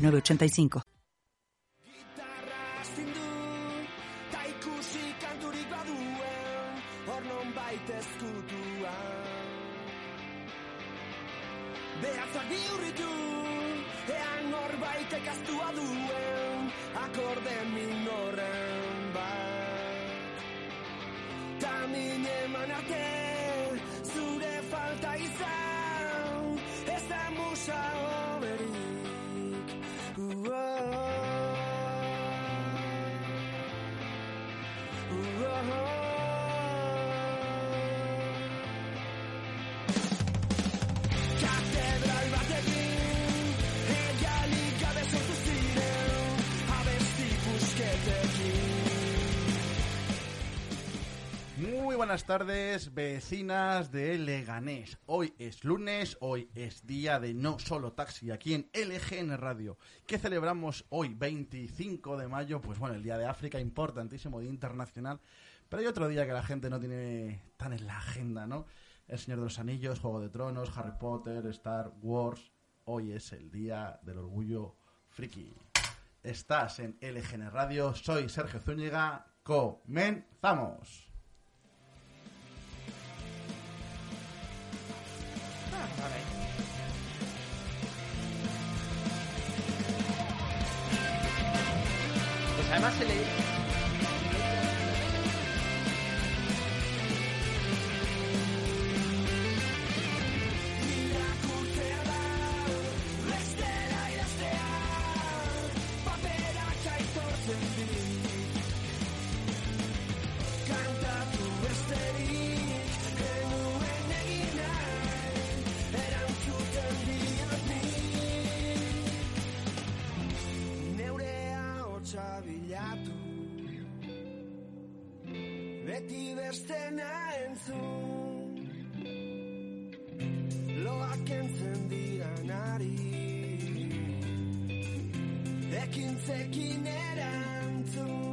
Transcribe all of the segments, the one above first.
1985 Guitarra sin due Caicosi Caigo Ligadué Por non baita t'tudoa De a sagiu falta izan Ez da musa Catedral Vaterin, regali cabeça do Fidel, abestipus que te quis. Muy buenas tardes, vecinas de Leganés. Hoy es lunes, hoy es día de No Solo Taxi aquí en LGN Radio. ¿Qué celebramos hoy, 25 de mayo? Pues bueno, el Día de África, importantísimo, día internacional. Pero hay otro día que la gente no tiene tan en la agenda, ¿no? El Señor de los Anillos, Juego de Tronos, Harry Potter, Star Wars. Hoy es el Día del Orgullo Friki. Estás en LGN Radio, soy Sergio Zúñiga. Comenzamos. Además se le... Beti bestena entzun. Loak entzen diranari Ekintzekin erantzun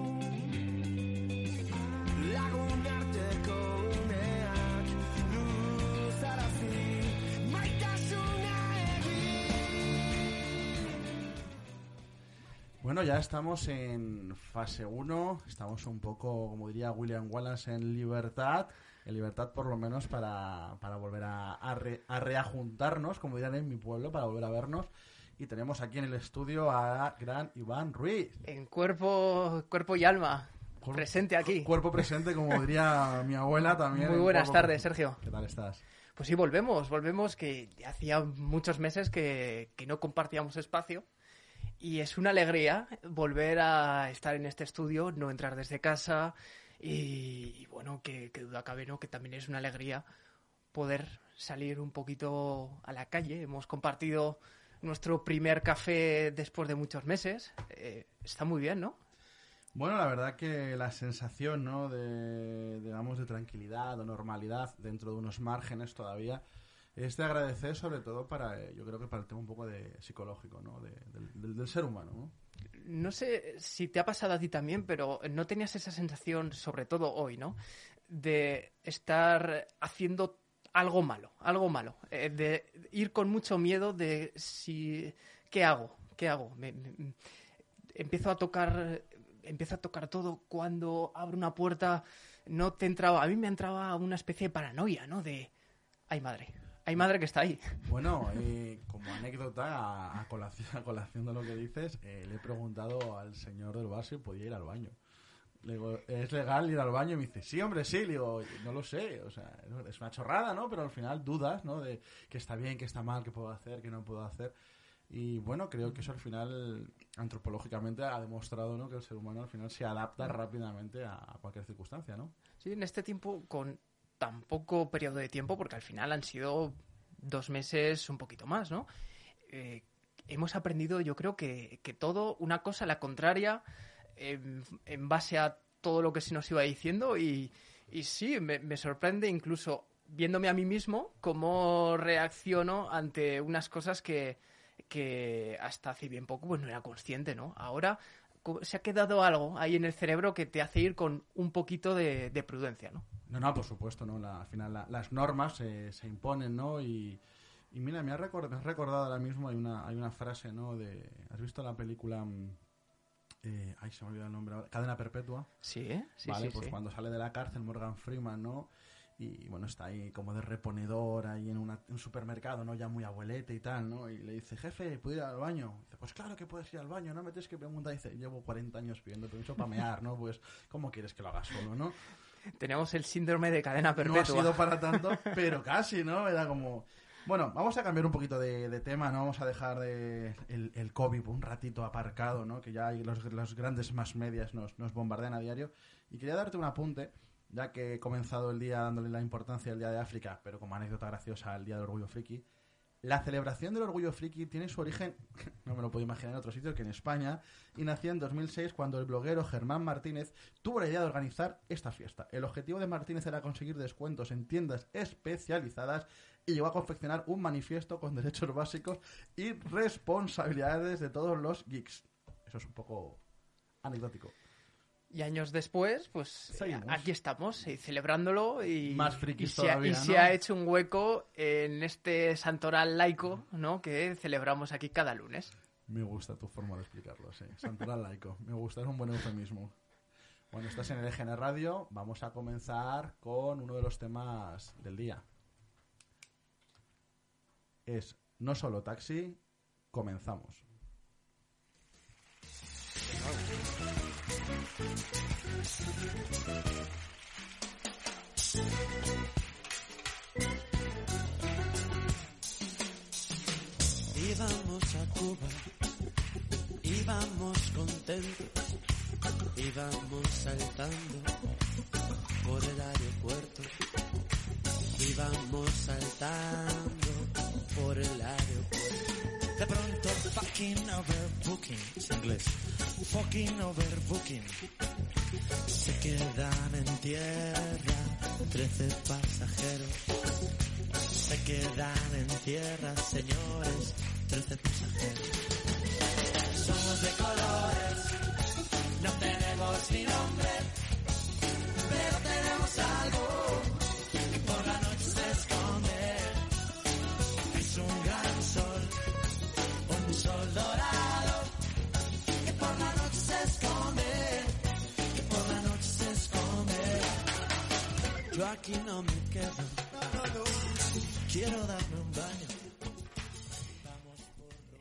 Bueno, ya estamos en fase 1, estamos un poco, como diría William Wallace, en libertad, en libertad por lo menos para, para volver a, a re- a reajuntarnos, como dirán en mi pueblo, para volver a vernos. Y tenemos aquí en el estudio a gran Iván Ruiz. En cuerpo, cuerpo y alma. Cuerpo- Presente aquí. Cuerpo presente, como diría mi abuela también. Muy en buenas cuerpo tardes. Sergio. ¿Qué tal estás? Pues sí, volvemos, volvemos, que hacía muchos meses que, que no compartíamos espacio. Y es una alegría volver a estar en este estudio, no entrar desde casa. Y, bueno, que, que duda cabe, ¿no? Que también es una alegría poder salir un poquito a la calle. Hemos compartido nuestro primer café después de muchos meses. Eh, está muy bien, ¿no? Bueno, la verdad que la sensación, ¿no? De, digamos, de tranquilidad o normalidad dentro de unos márgenes todavía es de agradecer sobre todo para, eh, yo creo que para el tema un poco de psicológico, ¿no? De- del, ser humano, ¿no? No sé si te ha pasado a ti también, pero no tenías esa sensación, sobre todo hoy, ¿no? De estar haciendo algo malo, algo malo. eh, de ir con mucho miedo de si... ¿Qué hago? ¿Qué hago? Me- empiezo a tocar... Empiezo a tocar todo cuando abro una puerta. No te entraba... A mí me entraba una especie de paranoia, ¿no? De... Ay, madre. Hay madre que está ahí. Bueno, eh, como anécdota, a, a colación, a colación de lo que dices, eh, le he preguntado al señor del bar si podía ir al baño. Le digo, ¿es legal ir al baño? Y me dice, sí, hombre, sí. Le digo, no lo sé. O sea, es una chorrada, ¿no? Pero al final dudas, ¿no? De que está bien, que está mal, que puedo hacer, que no puedo hacer. Y bueno, creo que eso al final, antropológicamente, ha demostrado, ¿no? Que el ser humano al final se adapta rápidamente a, a cualquier circunstancia, ¿no? Sí, en este tiempo, con tan poco periodo de tiempo, porque al final han sido dos meses un poquito más, ¿no? Eh, hemos aprendido, yo creo que, que todo, una cosa la contraria, en, base a todo lo que se nos iba diciendo y, y sí, me, sorprende incluso viéndome a mí mismo cómo reacciono ante unas cosas que, que hasta hace bien poco pues no era consciente, ¿no? Ahora se ha quedado algo ahí en el cerebro que te hace ir con un poquito de, de prudencia, ¿no? No, no, por supuesto, ¿no? La- al final la- las normas eh, se imponen, ¿no? Y, y mira, me has recordado, me has recordado ahora mismo, hay una, hay una frase, ¿no? De, ¿Has visto la película... mm, eh, ay, se me olvidó el nombre ahora. Cadena Perpetua. Sí, ¿eh? Sí, vale, sí, pues sí. cuando sale de la cárcel Morgan Freeman, ¿no? Y bueno, está ahí como de reponedor ahí en una- un supermercado, ¿no? Ya muy abuelete y tal, ¿no? Y le dice, jefe, ¿puedo ir al baño? dice, pues claro que puedes ir al baño, no me tienes que preguntar. dice, llevo 40 años pidiendo permiso para mear, ¿no? Pues, ¿cómo quieres que lo haga solo, no? Tenemos el síndrome de cadena No ha perpetua. sido para tanto, pero casi, ¿no? Era como... Bueno, vamos a cambiar un poquito de, de tema, ¿no? Vamos a dejar de el, el COVID un ratito aparcado, ¿no? Que ya hay los, los grandes más medias nos, nos bombardean a diario. Y quería darte un apunte, ya que he comenzado el día dándole la importancia al Día de África, pero como anécdota graciosa al Día del Orgullo Friki. La celebración del Orgullo Friki tiene su origen, no me lo puedo imaginar en otro sitio que en España, y nació en 2006 cuando el bloguero Germán Martínez tuvo la idea de organizar esta fiesta. El objetivo de Martínez era conseguir descuentos en tiendas especializadas y llegó a confeccionar un manifiesto con derechos básicos y responsabilidades de todos los geeks. Eso es un poco anecdótico. Y años después, pues Seguimos. eh, aquí estamos, eh, celebrándolo y, Más y se, ha- se ha hecho un hueco en este santoral laico, ¿no? Que celebramos aquí cada lunes. Me gusta tu forma de explicarlo, sí. Santoral laico. Me gusta, es un buen eufemismo. Bueno, estás en el EGN Radio. Vamos a comenzar con uno de los temas del día. Es No Solo Taxi. Comenzamos. Íbamos a Cuba, íbamos contentos, íbamos saltando por el aeropuerto, íbamos saltando por el aeropuerto. De pronto, fucking overbooking, inglés, fucking overbooking. Se quedan en tierra 13 pasajeros. Se quedan en tierra, señores, 13 pasajeros. Somos de colores, no tenemos ni nombre, aquí no me quedo. Quiero darme un baño.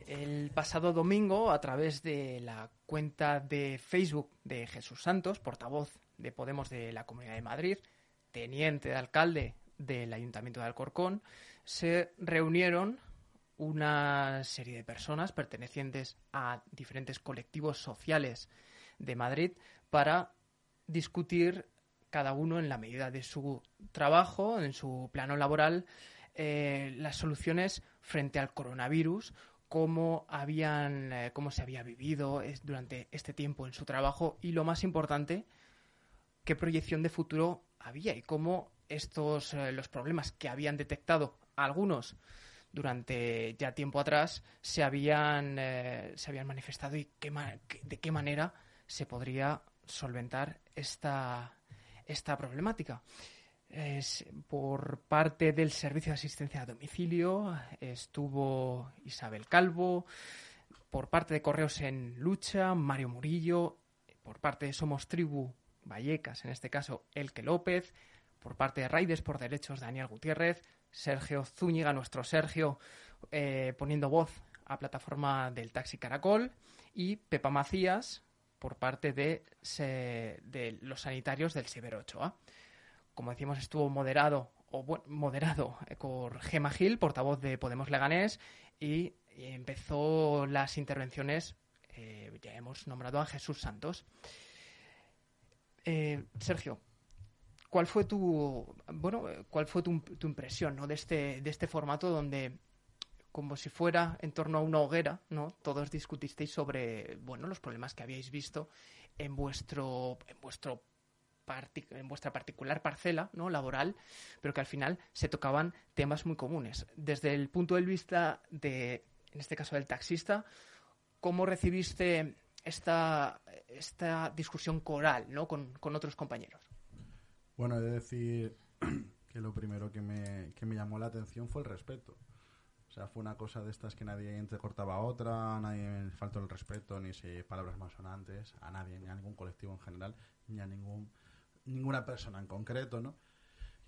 El pasado domingo, a través de la cuenta de Facebook de Jesús Santos, portavoz de Podemos de la Comunidad de Madrid, teniente de alcalde del Ayuntamiento de Alcorcón, se reunieron una serie de personas pertenecientes a diferentes colectivos sociales de Madrid para discutir cada uno en la medida de su trabajo, en su plano laboral, eh, las soluciones frente al coronavirus, cómo habían, eh, cómo se había vivido durante este tiempo en su trabajo y lo más importante, qué proyección de futuro había y cómo estos eh, los problemas que habían detectado algunos durante ya tiempo atrás se habían se habían manifestado y qué- de qué manera se podría solventar esta esta problemática. Es- por parte del Servicio de Asistencia a Domicilio estuvo Isabel Calvo, por parte de Correos en Lucha, Mario Murillo, por parte de Somos Tribu, Vallecas, en este caso Elke López, por parte de Raides por Derechos, Daniel Gutiérrez, Sergio Zúñiga, nuestro Sergio, eh, poniendo voz a plataforma del Taxi Caracol, y Pepa Macías, por parte de, los sanitarios del Severo Ochoa. Como decimos, estuvo moderado o bueno, moderado eh, por Gema Gil, portavoz de Podemos Leganés, y empezó las intervenciones, eh, ya hemos nombrado a Jesús Santos. Eh, Sergio, ¿cuál fue tu bueno, cuál fue tu, tu impresión ¿no? de este de este formato donde como si fuera en torno a una hoguera, ¿no? Todos discutisteis sobre, bueno, los problemas que habíais visto en vuestro, en vuestro en vuestra particular parcela no laboral, pero que al final se tocaban temas muy comunes. Desde el punto de vista de, en este caso, del taxista, ¿cómo recibiste esta, esta discusión coral ¿no? con, con otros compañeros? Bueno, he de decir que lo primero que me, que me llamó la atención fue el respeto. Sea, fue una cosa de estas que nadie entrecortaba a otra, nadie faltó el respeto, ni si palabras más sonantes, a nadie, ni a ningún colectivo en general, ni a ningún ninguna persona en concreto, ¿no?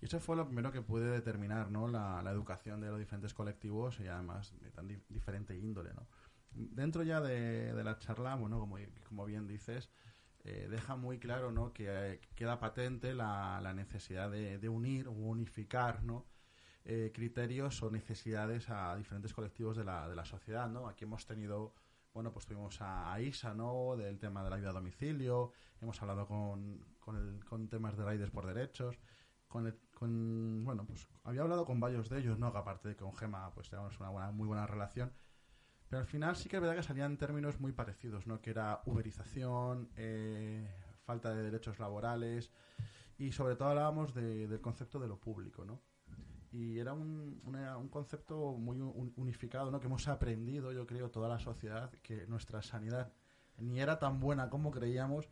Y eso fue lo primero que pude determinar, ¿no? La, educación de los diferentes colectivos y además de tan diferente índole, ¿no? Dentro ya de, la charla, bueno, como, como bien dices, eh, deja muy claro, ¿no? Que queda patente la, necesidad de, unir o unificar, ¿no? Eh, criterios o necesidades a diferentes colectivos de la, de la sociedad, ¿no? Aquí hemos tenido bueno, pues tuvimos a, Isa, ¿no? Del tema de la ayuda a domicilio, hemos hablado con, con, temas de raíces por derechos, con, con, bueno, pues había hablado con varios de ellos, ¿no? Que aparte de con Gema, pues teníamos una buena, muy buena relación. Pero al final sí que es verdad que salían términos muy parecidos, ¿no? Que era uberización, eh, falta de derechos laborales y sobre todo hablábamos del concepto de lo público, ¿no? Y era un, un concepto muy unificado, ¿no? Que hemos aprendido, yo creo, toda la sociedad, que nuestra sanidad ni era tan buena como creíamos,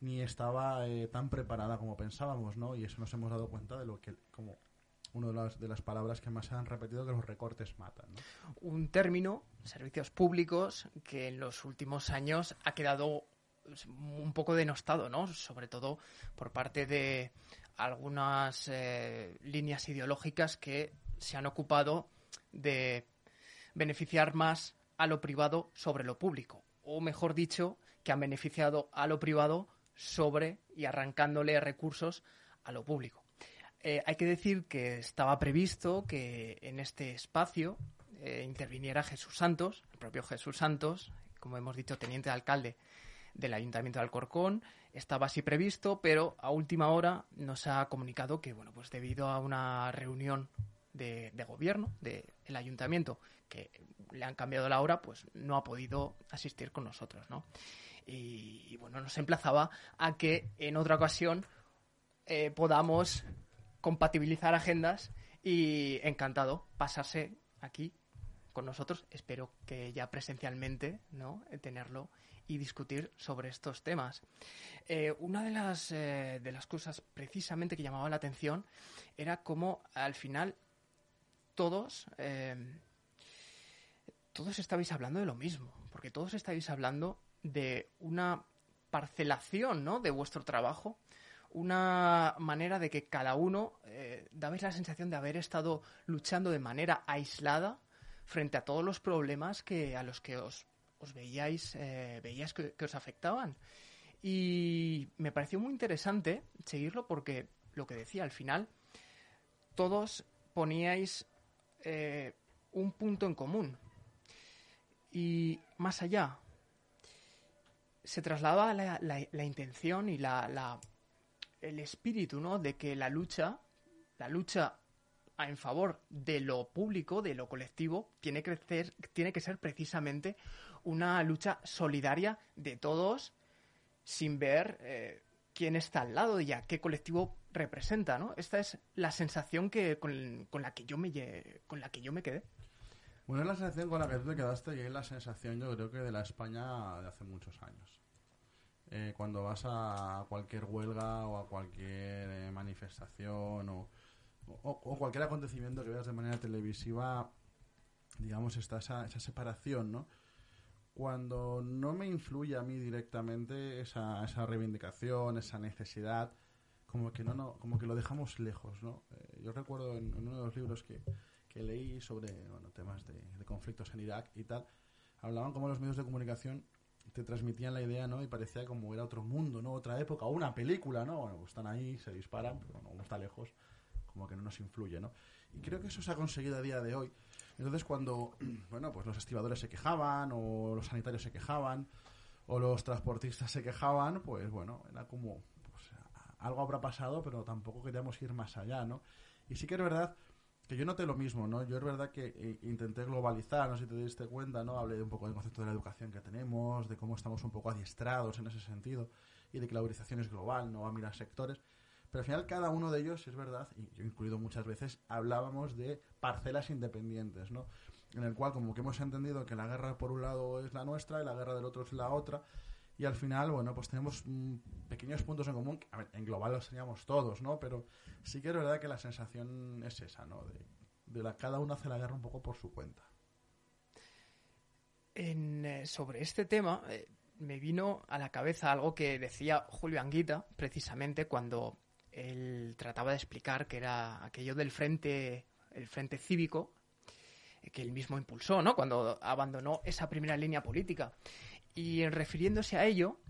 ni estaba eh, tan preparada como pensábamos, ¿no? Y eso nos hemos dado cuenta de lo que, como una de las, de las palabras que más se han repetido, que los recortes matan. Un término, servicios públicos, que en los últimos años ha quedado un poco denostado, ¿no? Sobre todo por parte de algunas eh, líneas ideológicas que se han ocupado de beneficiar más a lo privado sobre lo público. O mejor dicho, que han beneficiado a lo privado sobre y arrancándole recursos a lo público. Eh, hay que decir que estaba previsto que en este espacio eh, interviniera Jesús Santos, el propio Jesús Santos, como hemos dicho, teniente de alcalde del Ayuntamiento de Alcorcón. Estaba así previsto, pero a última hora nos ha comunicado que, bueno, pues debido a una reunión de, gobierno del ayuntamiento que le han cambiado la hora, pues no ha podido asistir con nosotros, ¿no? Y, bueno, nos emplazaba a que en otra ocasión eh, podamos compatibilizar agendas y encantado pasarse aquí con nosotros. Espero que ya presencialmente, ¿no? Tenerlo y discutir sobre estos temas. Eh, una de las, eh, de las cosas precisamente que llamaba la atención era cómo al final todos, eh, todos estabais hablando de lo mismo, porque todos estabais hablando de una parcelación ¿no? de vuestro trabajo, una manera de que cada uno dabais la sensación de haber estado luchando de manera aislada frente a todos los problemas que a los que os os veíais, eh, veíais que, os afectaban. Y me pareció muy interesante seguirlo porque lo que decía al final, todos poníais eh, un punto en común. Y más allá, se trasladaba la, la, intención y la, la, el espíritu, ¿no? De que la lucha, la lucha en favor de lo público, de lo colectivo, tiene que, ser, tiene que ser precisamente una lucha solidaria de todos sin ver eh, quién está al lado y a qué colectivo representa, ¿no? Esta es la sensación que con, la que yo me con la que yo me quedé. Bueno, es la sensación con la que tú te quedaste y es la sensación yo creo que de la España de hace muchos años. Eh, cuando vas a cualquier huelga o a cualquier eh, manifestación o, o, cualquier acontecimiento que veas de manera televisiva, digamos, está esa, esa separación, ¿no? Cuando no me influye a mí directamente esa, esa reivindicación, esa necesidad, como que no, no como que lo dejamos lejos, ¿no? Eh, yo recuerdo en, uno de los libros que, que leí sobre bueno, temas de, conflictos en Irak y tal, hablaban como los medios de comunicación te transmitían la idea, ¿no? Y parecía como era otro mundo, ¿no? Otra época, o una película, ¿no? Bueno, pues están ahí, se disparan, pero como está lejos, como que no nos influye, ¿no? Y creo que eso se ha conseguido a día de hoy entonces cuando, bueno, pues los estibadores se quejaban o los sanitarios se quejaban o los transportistas se quejaban, pues bueno, era como, pues, algo habrá pasado, pero tampoco queríamos ir más allá, ¿no? Y sí que es verdad que yo noté lo mismo, ¿no? Yo es verdad que eh, intenté globalizar, no sé si te diste cuenta, ¿no? Hablé un poco del concepto de la educación que tenemos, de cómo estamos un poco adiestrados en ese sentido y de que la uberización es global, no va a mirar sectores. Pero al final cada uno de ellos, es verdad, y yo incluido muchas veces, hablábamos de parcelas independientes, ¿no? En el cual como que hemos entendido que la guerra por un lado es la nuestra y la guerra del otro es la otra, y al final, bueno, pues tenemos mm, pequeños puntos en común. A ver, en global los teníamos todos, ¿no? Pero sí que es verdad que la sensación es esa, ¿no? De, la cada uno hace la guerra un poco por su cuenta. En, eh, sobre este tema eh, me vino a la cabeza algo que decía Julio Anguita, precisamente cuando él trataba de explicar que era aquello del frente, el frente cívico, eh, que él mismo impulsó, ¿no? Cuando abandonó esa primera línea política. Y refiriéndose a ello,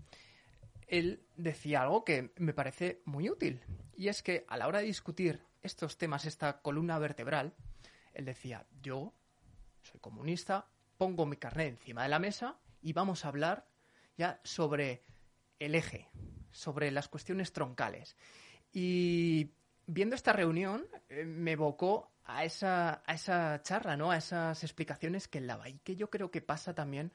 él decía algo que me parece muy útil. Y es que a la hora de discutir estos temas, esta columna vertebral, él decía, yo soy comunista, pongo mi carnet encima de la mesa y vamos a hablar ya sobre el eje, sobre las cuestiones troncales. Y viendo esta reunión eh, me evocó a esa, a esa charla, ¿no? A esas explicaciones que él daba y que yo creo que pasa también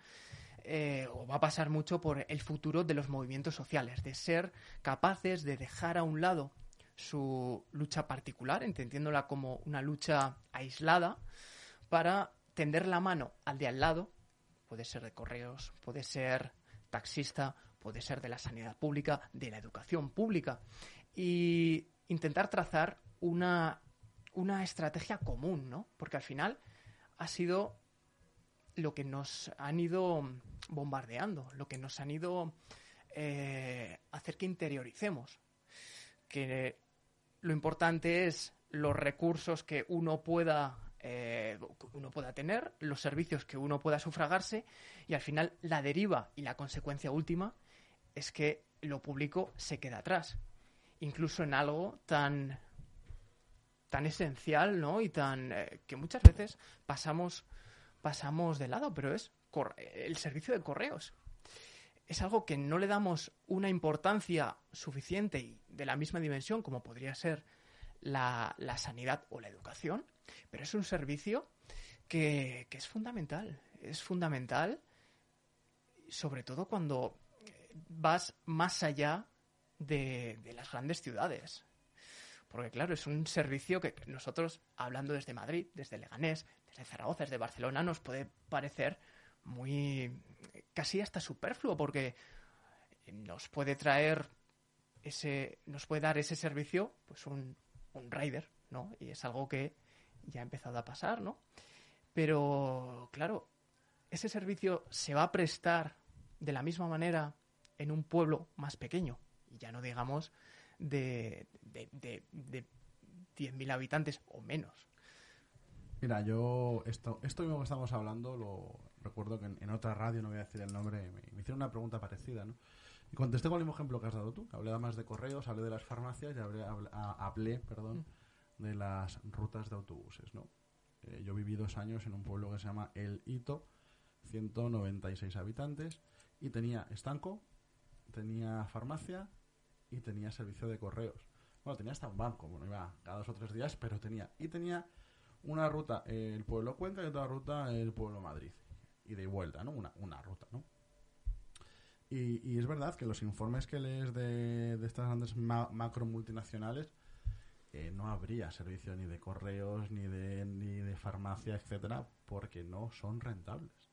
eh, o va a pasar mucho por el futuro de los movimientos sociales, de ser capaces de dejar a un lado su lucha particular, entendiéndola como una lucha aislada, para tender la mano al de al lado, puede ser de correos, puede ser taxista, puede ser de la sanidad pública, de la educación pública, y intentar trazar una, una estrategia común, ¿no? Porque al final ha sido lo que nos han ido bombardeando, lo que nos han ido eh, hacer que interioricemos. Que lo importante es los recursos que uno pueda eh, uno pueda tener, los servicios que uno pueda sufragarse y al final la deriva y la consecuencia última es que lo público se queda atrás. Incluso en algo tan tan esencial, ¿no? Y tan eh, que muchas veces pasamos pasamos de lado, pero es el servicio de correos. Es algo que no le damos una importancia suficiente y de la misma dimensión como podría ser la, sanidad o la educación, pero es un servicio que, es fundamental. Es fundamental, sobre todo cuando vas más allá de, las grandes ciudades. Porque claro, es un servicio que nosotros, hablando desde Madrid, desde Leganés, desde Zaragoza, desde Barcelona, nos puede parecer muy casi hasta superfluo porque nos puede traer ese nos puede dar ese servicio pues un, un rider, ¿no? Y es algo que ya ha empezado a pasar, ¿no? Pero claro, ese servicio se va a prestar de la misma manera en un pueblo más pequeño ya no digamos de, de, de, de 10.000 habitantes o menos. Mira, yo esto, esto mismo que estamos hablando, lo recuerdo que en, otra radio, no voy a decir el nombre, me, hicieron una pregunta parecida, ¿no? Y contesté con el mismo ejemplo que has dado tú. Hablé además de correos, hablé de las farmacias y hablé, hablé, perdón, mm. de las rutas de autobuses, ¿no? Eh, yo viví dos años en un pueblo que se llama El Hito, 196 habitantes, y tenía estanco, tenía farmacia y tenía servicio de correos. Bueno, tenía hasta un banco, bueno, iba cada dos o tres días, pero tenía. Y tenía una ruta el pueblo Cuenca y otra ruta el pueblo Madrid. Y de vuelta, ¿no? Una, una ruta, ¿no? Y, y, es verdad que los informes que lees de, de estas grandes macro multinacionales eh, no habría servicio ni de correos, ni de, ni de farmacia, etcétera, porque no son rentables.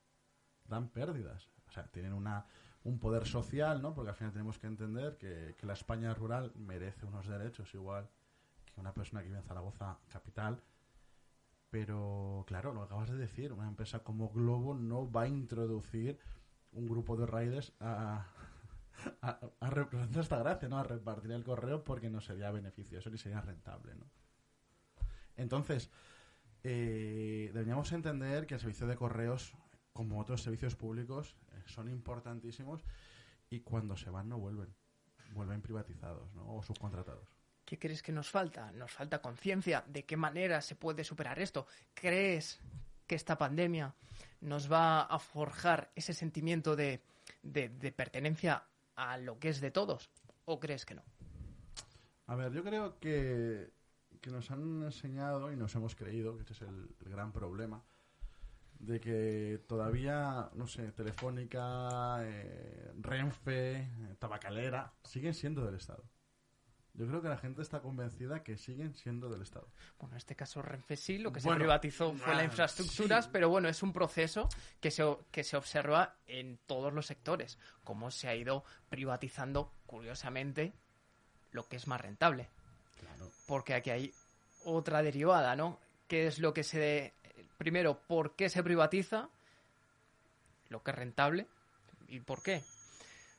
Dan pérdidas. O sea, tienen una, un poder social, ¿no? Porque al final tenemos que entender que, la España rural merece unos derechos igual que una persona que vive en Zaragoza capital pero claro, lo acabas de decir, una empresa como Globo no va a introducir un grupo de riders a, a, representar esta gracia, ¿no? A repartir el correo porque no sería beneficioso ni sería rentable, ¿no? Entonces, eh, deberíamos entender que el servicio de correos, como otros servicios públicos, eh, son importantísimos y cuando se van no vuelven. Vuelven privatizados, ¿no? O subcontratados. ¿Qué crees que nos falta? Nos falta conciencia. ¿De qué manera se puede superar esto? ¿Crees que esta pandemia nos va a forjar ese sentimiento de, pertenencia a lo que es de todos? ¿O crees que no? A ver, yo creo que que nos han enseñado y nos hemos creído, que este es el, el gran problema, de que todavía, no sé, Telefónica, eh, Renfe, eh, Tabacalera, siguen siendo del Estado. Yo creo que la gente está convencida que siguen siendo del Estado. Bueno, en este caso Renfe sí, lo que se privatizó fue ah, la infraestructura, sí. pero bueno, es un proceso que se, que se observa en todos los sectores, cómo se ha ido privatizando, curiosamente, lo que es más rentable. Claro. Porque aquí hay otra derivada, ¿no? ¿Qué es lo que se... Primero, ¿por qué se privatiza? Lo que es rentable. ¿Y por qué?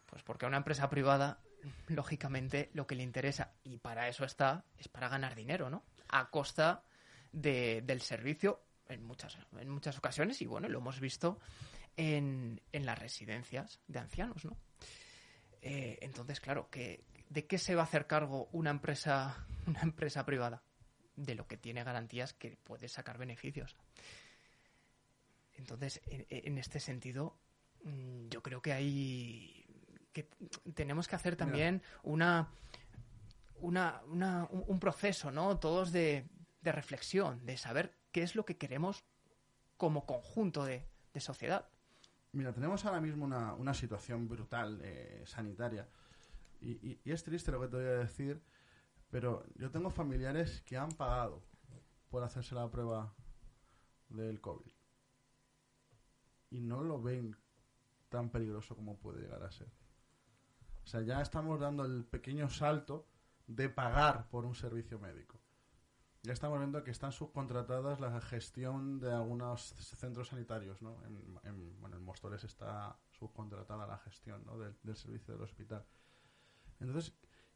Pues porque a una empresa privada, lógicamente, lo que le interesa, y para eso está, es para ganar dinero, ¿no? A costa de- del servicio en muchas, en muchas ocasiones, y bueno, lo hemos visto en, en las residencias de ancianos, ¿no? Eh, entonces, claro, que, ¿de qué se va a hacer cargo una empresa, una empresa privada? De lo que tiene garantías que puede sacar beneficios. Entonces, en, este sentido, mm, yo creo que hay que tenemos que hacer también una, una, una- un, proceso, ¿no? Todos de, de reflexión, de saber qué es lo que queremos como conjunto de, de sociedad. Mira, tenemos ahora mismo una, una situación brutal eh, sanitaria. Y- y es triste lo que te voy a decir, pero yo tengo familiares que han pagado por hacerse la prueba del COVID. Y no lo ven tan peligroso como puede llegar a ser. O sea, ya estamos dando el pequeño salto de pagar por un servicio médico. Ya estamos viendo que están subcontratadas la gestión de algunos centros sanitarios, ¿no? En, en- bueno, en Móstoles está subcontratada la gestión ¿no? del, del servicio del hospital. Entonces,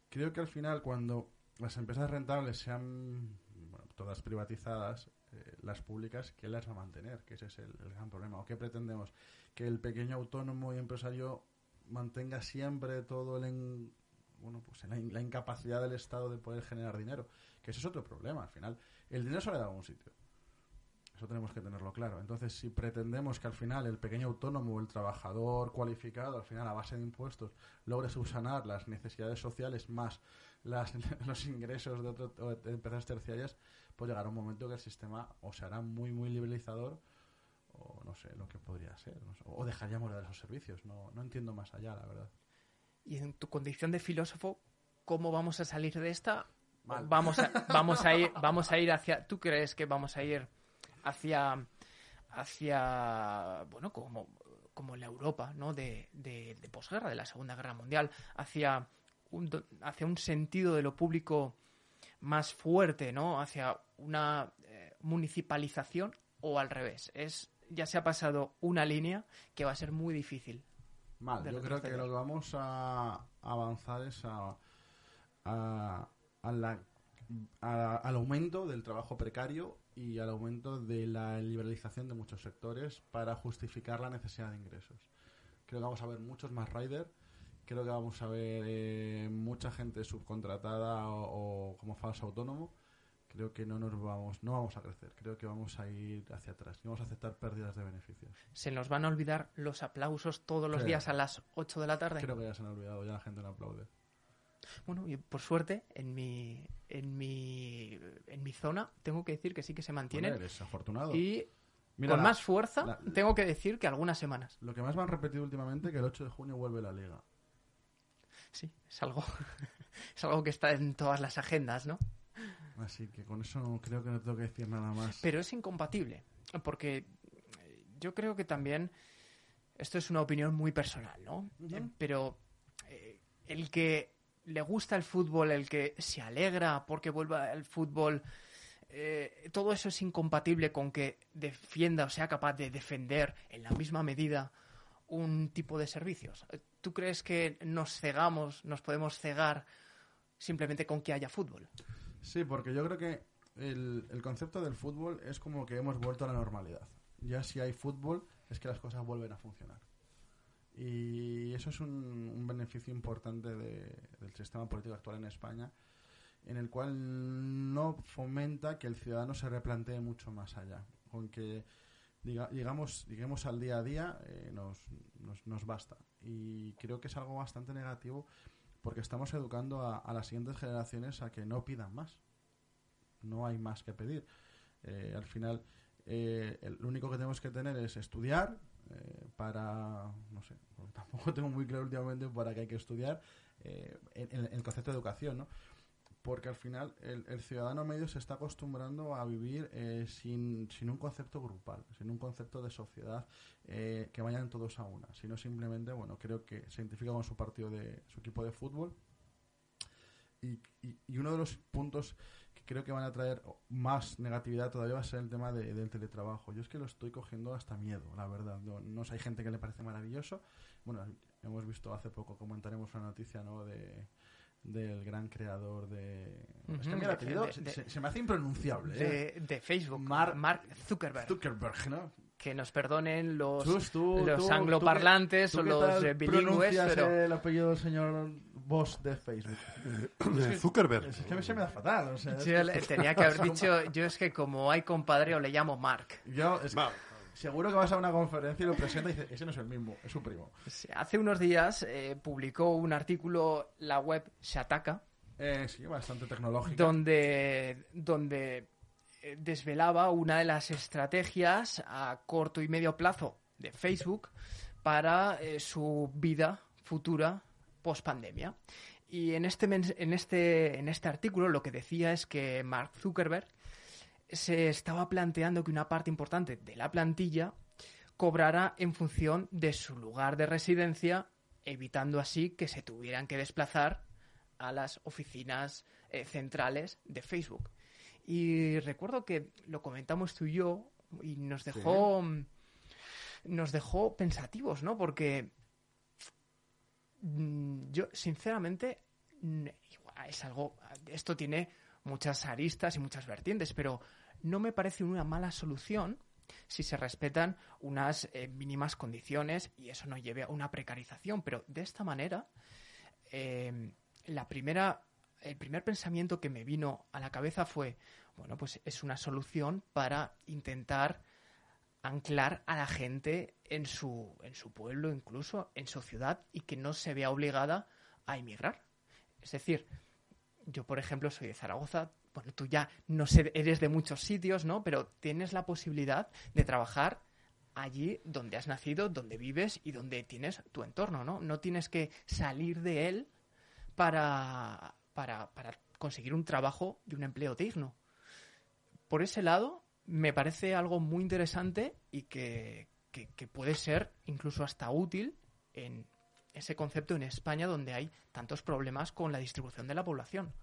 creo que al final cuando las empresas rentables sean bueno, todas privatizadas, eh, las públicas, ¿quién las va a mantener? Que ese es el, gran problema. ¿O qué pretendemos? Que el pequeño autónomo y empresario mantenga siempre todo el... en- bueno, pues la, la incapacidad del Estado de poder generar dinero. Que ese es otro problema. Al final, el dinero sale de algún sitio. Eso tenemos que tenerlo claro. Entonces, si pretendemos que al final el pequeño autónomo, el trabajador cualificado, al final a base de impuestos, logre subsanar las necesidades sociales más las, los ingresos de, otro- de empresas terciarias, pues llegará un momento que el sistema o se hará muy, muy liberalizador o no sé lo que podría ser. no sé, o dejaríamos de dar esos servicios. No, no entiendo más allá, la verdad. Y en tu condición de filósofo, ¿cómo vamos a salir de esta? Mal. Vamos a, vamos a ir, vamos a ir hacia. ¿Tú crees que vamos a ir hacia, hacia, bueno, como, como la Europa, ¿no? De, de, de posguerra, de la Segunda Guerra Mundial, hacia un, hacia un sentido de lo público más fuerte, ¿no? Hacia una eh, municipalización o al revés. Es ya se ha pasado una línea que va a ser muy difícil Mal, yo creo que lo que vamos a avanzar es a, a- a la- a- al aumento del trabajo precario y al aumento de la liberalización de muchos sectores para justificar la necesidad de ingresos. Creo que vamos a ver muchos más rider, creo que vamos a ver eh, mucha gente subcontratada o, o como falso autónomo. Creo que no nos vamos, no vamos a crecer. Creo que vamos a ir hacia atrás y vamos a aceptar pérdidas de beneficios. se nos van a olvidar los aplausos todos los días a las 8 de la tarde. Creo que ya se han olvidado, ya la gente no aplaude. Bueno, y por suerte, en mi, en mi, en mi zona, tengo que decir que sí que se mantienen. Bueno, eres afortunado. y Mira, con la- más fuerza, la- tengo que decir que algunas semanas. Lo que más me han repetido últimamente que el 8 de junio vuelve la liga. Sí, es algo, es algo que está en todas las agendas, ¿no? Así que con eso no- creo que no tengo que decir nada más. Pero es incompatible, porque eh, yo creo que también esto es una opinión muy personal, ¿no? Pero eh, el que le gusta el fútbol, el que se alegra porque vuelva el fútbol, eh, todo eso es incompatible con que defienda o sea capaz de defender en la misma medida un tipo de servicios. ¿Tú crees que nos cegamos, nos podemos cegar simplemente con que haya fútbol? Sí, porque yo creo que el concepto del fútbol es como que hemos vuelto a la normalidad. Ya si hay fútbol es que las cosas vuelven a funcionar. Y eso es un, un beneficio importante de- del sistema político actual en España, en el cual no fomenta que el ciudadano se replantee mucho más allá. Con que diga, llegamos, lleguemos al día a día eh, nos, nos, nos basta. Y creo que es algo bastante negativo porque estamos educando a, a las siguientes generaciones a que no pidan más. no hay más que pedir. Eh, al final, eh, el- lo único que tenemos que tener es estudiar eh, para, no sé, tampoco tengo muy claro últimamente para qué hay que estudiar eh, en, el concepto de educación, ¿no? Porque al final el, ciudadano medio se está acostumbrando a vivir eh, sin, sin un concepto grupal, sin un concepto de sociedad eh, que vayan todos a una, sino simplemente, bueno, creo que se identifica con su partido de su equipo de fútbol y uno de los puntos que creo que van a traer más negatividad todavía va a ser el tema de- del teletrabajo. Yo es que lo estoy cogiendo hasta miedo, la verdad. No, no sé, hay gente que le parece maravilloso. Bueno, hemos visto hace poco, comentaremos una noticia, ¿no? De, del gran creador de... es que el de- apellido de- se, de- se- se me hace impronunciable. ¿eh? de, Facebook, Mark- Mark, Zuckerberg. Zuckerberg, ¿no? que nos perdonen los, Chus, tú- los tú- tú angloparlantes o tú los bilingües, pero el apellido del señor boss de Facebook? Zuckerberg. Es que se me da fatal. O sea, es yo que le- esto- tenía que haber dicho, yo es que como hay compadre o le llamo Mark. Yo, es- seguro que vas a una conferencia y lo presenta y dices, ese no es el mismo, es su primo. Sí, Hace unos días eh, publicó un artículo la web Shataka Eh, sí, bastante tecnológico. donde, donde eh, desvelaba una de las estrategias a corto y medio plazo de Facebook para eh, su vida futura post pandemia. Y en este, en, este, en este artículo lo que decía es que Mark Zuckerberg se estaba planteando que una parte importante de la plantilla cobrara en función de su lugar de residencia, evitando así que se tuvieran que desplazar a las oficinas eh, centrales de Facebook. Y recuerdo que lo comentamos tú y yo y nos dejó mm, nos dejó pensativos, ¿no? Porque yo sinceramente mm, es algo esto tiene muchas aristas y muchas vertientes, pero no me parece una mala solución si se respetan unas eh, mínimas condiciones y eso no lleve a una precarización, pero de esta manera eh, la primera el primer pensamiento que me vino a la cabeza fue bueno pues es una solución para intentar anclar a la gente en su en su pueblo incluso en su ciudad y que no se vea obligada a emigrar es decir yo por ejemplo soy de Zaragoza bueno tú ya no sé eres de muchos sitios no pero tienes la posibilidad de trabajar allí donde has nacido, donde vives y donde tienes tu entorno, ¿no? No tienes que salir de él para, para, para conseguir un trabajo y un empleo digno. Por ese lado, me parece algo muy interesante y que, que, que puede ser incluso hasta útil en ese concepto en España donde hay tantos problemas con la distribución de la población,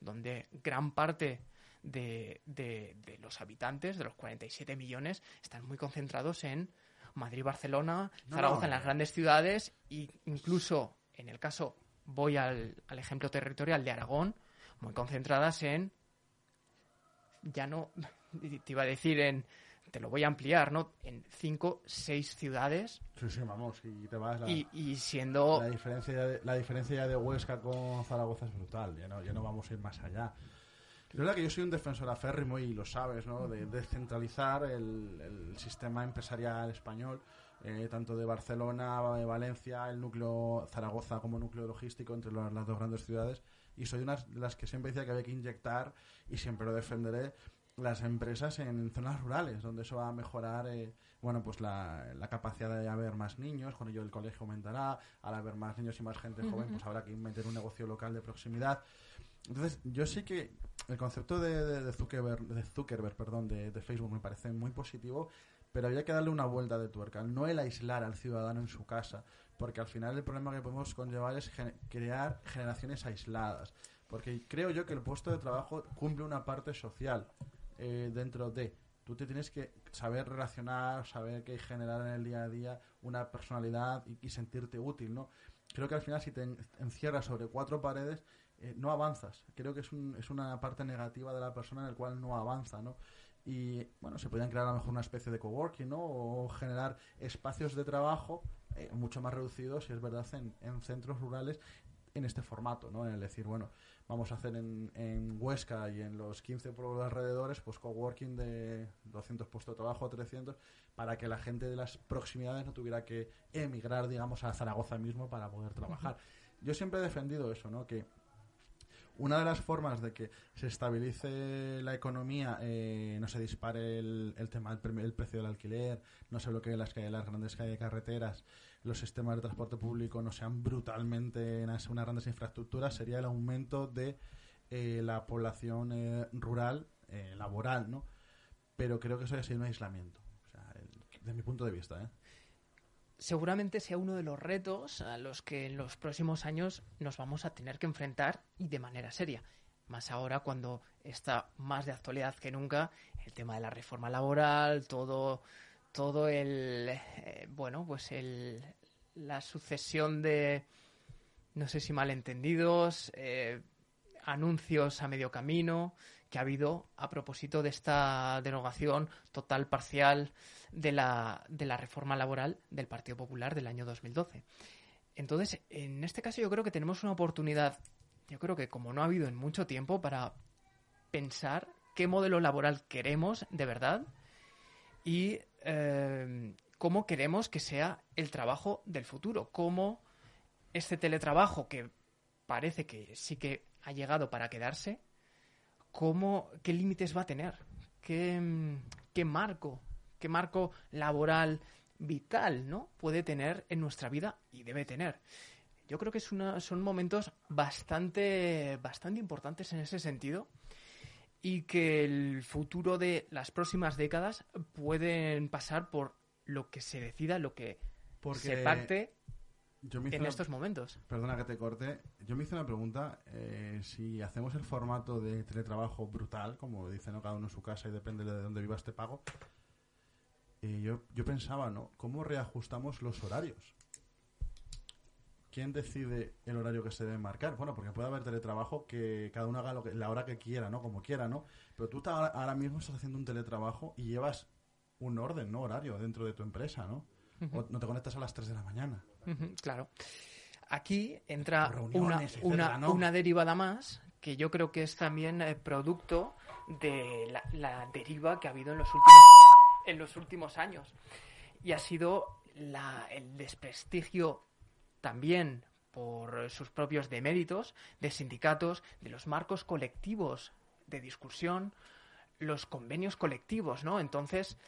donde gran parte de, de, de los habitantes, de los 47 millones, están muy concentrados en Madrid, Barcelona, No, Zaragoza, no, en las grandes ciudades e incluso en el caso, voy al, al ejemplo territorial de Aragón, muy concentradas en, ya no, te iba a decir en, te lo voy a ampliar, ¿no? En cinco, seis ciudades Sí, sí, vamos, y te vas. La, y, y siendo... la, diferencia de, la diferencia ya de Huesca con Zaragoza es brutal, ya no, ya no vamos a ir más allá. Es verdad que yo soy un defensor aférrimo y lo sabes, ¿no? De descentralizar el, el sistema empresarial español, eh, tanto de Barcelona, de Valencia, el núcleo Zaragoza como núcleo logístico entre las, las dos grandes ciudades. Y soy una de las que siempre decía que había que inyectar, y siempre lo defenderé, las empresas en zonas rurales, donde eso va a mejorar, eh, bueno, pues la, la capacidad de haber más niños, con ello el colegio aumentará, al haber más niños y más gente joven, pues habrá que meter un negocio local de proximidad. Entonces, yo sí que el concepto de, de, de Zuckerberg, de Zuckerberg perdón, de, de Facebook me parece muy positivo, pero había que darle una vuelta de tuerca, no el aislar al ciudadano en su casa, porque al final el problema que podemos conllevar es crear generaciones aisladas, porque creo yo que el puesto de trabajo cumple una parte social eh, dentro de... Tú te tienes que saber relacionar, saber que generar en el día a día una personalidad y, sentirte útil, ¿no? Creo que al final si te en- encierras sobre cuatro paredes, eh, no avanzas. Creo que es, un- es una parte negativa de la persona en la cual no avanza, ¿no? Y, bueno, se podrían crear a lo mejor una especie de coworking, ¿no? O generar espacios de trabajo eh, mucho más reducidos, si es verdad, en centros rurales en este formato, ¿no? En el decir, bueno, vamos a hacer en, en Huesca y en los 15 por los alrededores, pues coworking de 200 puestos de trabajo, 300, para que la gente de las proximidades no tuviera que emigrar, digamos, a Zaragoza mismo para poder trabajar. Yo siempre he defendido eso, ¿no? Que una de las formas de que se estabilice la economía, eh, no se dispare el, el tema del el precio del alquiler, no se bloqueen las, calles- las grandes calles carreteras, los sistemas de transporte público no sean brutalmente en as- unas grandes infraestructuras, sería el aumento de eh, la población eh, rural, eh, laboral, ¿no? Pero creo que eso ya sería un aislamiento, o sea, desde mi punto de vista, ¿eh? seguramente sea uno de los retos a los que en los próximos años nos vamos a tener que enfrentar y de manera seria. Más ahora cuando está más de actualidad que nunca el tema de la reforma laboral, todo, todo el, eh, bueno, pues el, la sucesión de, no sé si malentendidos, eh, anuncios a medio camino que ha habido a propósito de esta derogación total parcial de la, de la reforma laboral del Partido Popular del año 2012. Entonces, en este caso yo creo que tenemos una oportunidad, yo creo que como no ha habido en mucho tiempo, para pensar qué modelo laboral queremos de verdad y eh, cómo queremos que sea el trabajo del futuro, cómo este teletrabajo que parece que sí que ha llegado para quedarse, cómo, qué límites va a tener, qué, mm, qué marco, qué marco laboral vital, ¿no? Puede tener en nuestra vida y debe tener. Yo creo que es una, son momentos bastante, bastante importantes en ese sentido y que el futuro de las próximas décadas pueden pasar por lo que se decida, lo que Porque se pacte yo me hice en una- estos momentos. Perdona que te corte. Yo me hice una pregunta. eh, si hacemos el formato de teletrabajo brutal, como dicen ¿no? cada uno en su casa y depende de dónde viva este pago, eh, yo, yo pensaba, ¿no? ¿Cómo reajustamos los horarios? ¿Quién decide el horario que se debe marcar? Bueno, porque puede haber teletrabajo que cada uno haga lo que, la hora que quiera, ¿no? Como quiera, ¿no? Pero tú ahora, ahora mismo estás haciendo un teletrabajo y llevas un orden, ¿no? Horario dentro de tu empresa, ¿no? O no te conectas a las 3 de la mañana. Claro. Aquí entra una, etcétera, una, ¿no? una derivada más que yo creo que es también eh, producto de la, la deriva que ha habido en los últimos, en los últimos años. Y ha sido la- el desprestigio también por sus propios deméritos de sindicatos, de los marcos colectivos de discusión, los convenios colectivos, ¿no? Entonces,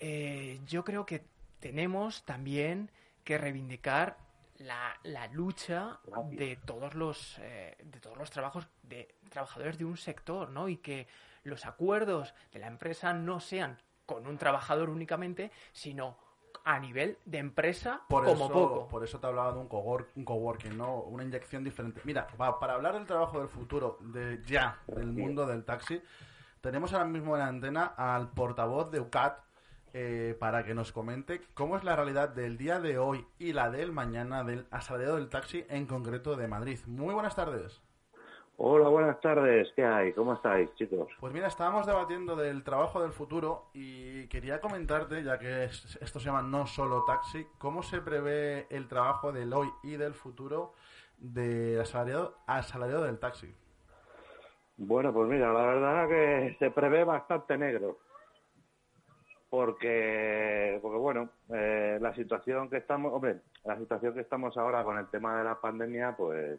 eh, yo creo que tenemos también que reivindicar la, la lucha de todos los eh, de todos los trabajos de trabajadores de un sector, ¿no? Y que los acuerdos de la empresa no sean con un trabajador únicamente, sino a nivel de empresa Por como eso, poco. Por eso te hablaba de un, un coworking, ¿no? Una inyección diferente. Mira, pa- para hablar del trabajo del futuro, de ya, del mundo del taxi, tenemos ahora mismo en la antena al portavoz de UCAT eh, para que nos comente cómo es la realidad del día de hoy y la del mañana del asalariado del taxi, en concreto de Madrid. Muy buenas tardes. Hola, buenas tardes. ¿Qué hay? ¿Cómo estáis, chicos? Pues mira, estábamos debatiendo del trabajo del futuro y quería comentarte, ya que es- esto se llama no solo taxi, cómo se prevé el trabajo del hoy y del futuro del asalariado, asalariado del taxi. Bueno, pues mira, la verdad que se prevé bastante negro. Porque, porque bueno, eh, la situación que estamos, hombre, la situación que estamos ahora con el tema de la pandemia, pues,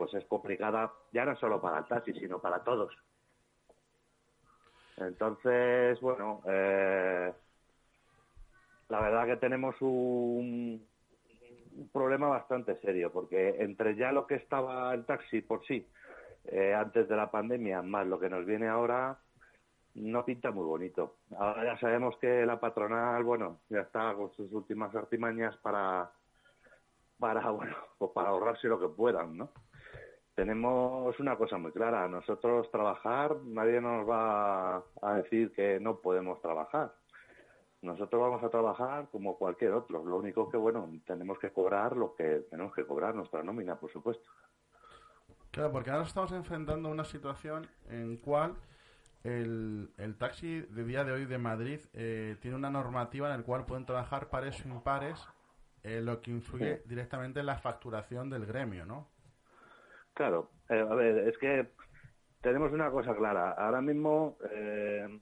pues es complicada, ya no solo para el taxi, sino para todos. Entonces, bueno, eh, la verdad que tenemos un, problema bastante serio, porque entre ya lo que estaba el taxi por sí, eh, antes de la pandemia, más lo que nos viene ahora, no pinta muy bonito. Ahora ya sabemos que la patronal, bueno, ya está con sus últimas artimañas para, para bueno, pues para ahorrarse lo que puedan, ¿no? Tenemos una cosa muy clara, nosotros trabajar, nadie nos va a decir que no podemos trabajar. Nosotros vamos a trabajar como cualquier otro, lo único que, bueno, tenemos que cobrar lo que tenemos que cobrar, nuestra nómina, por supuesto. Claro, porque ahora estamos enfrentando una situación en cual el, el taxi de día de hoy de Madrid eh, tiene una normativa en la cual pueden trabajar pares o impares, eh, lo que influye Sí. directamente en la facturación del gremio, ¿no? Claro, eh, a ver, es que tenemos una cosa clara. Ahora mismo, eh,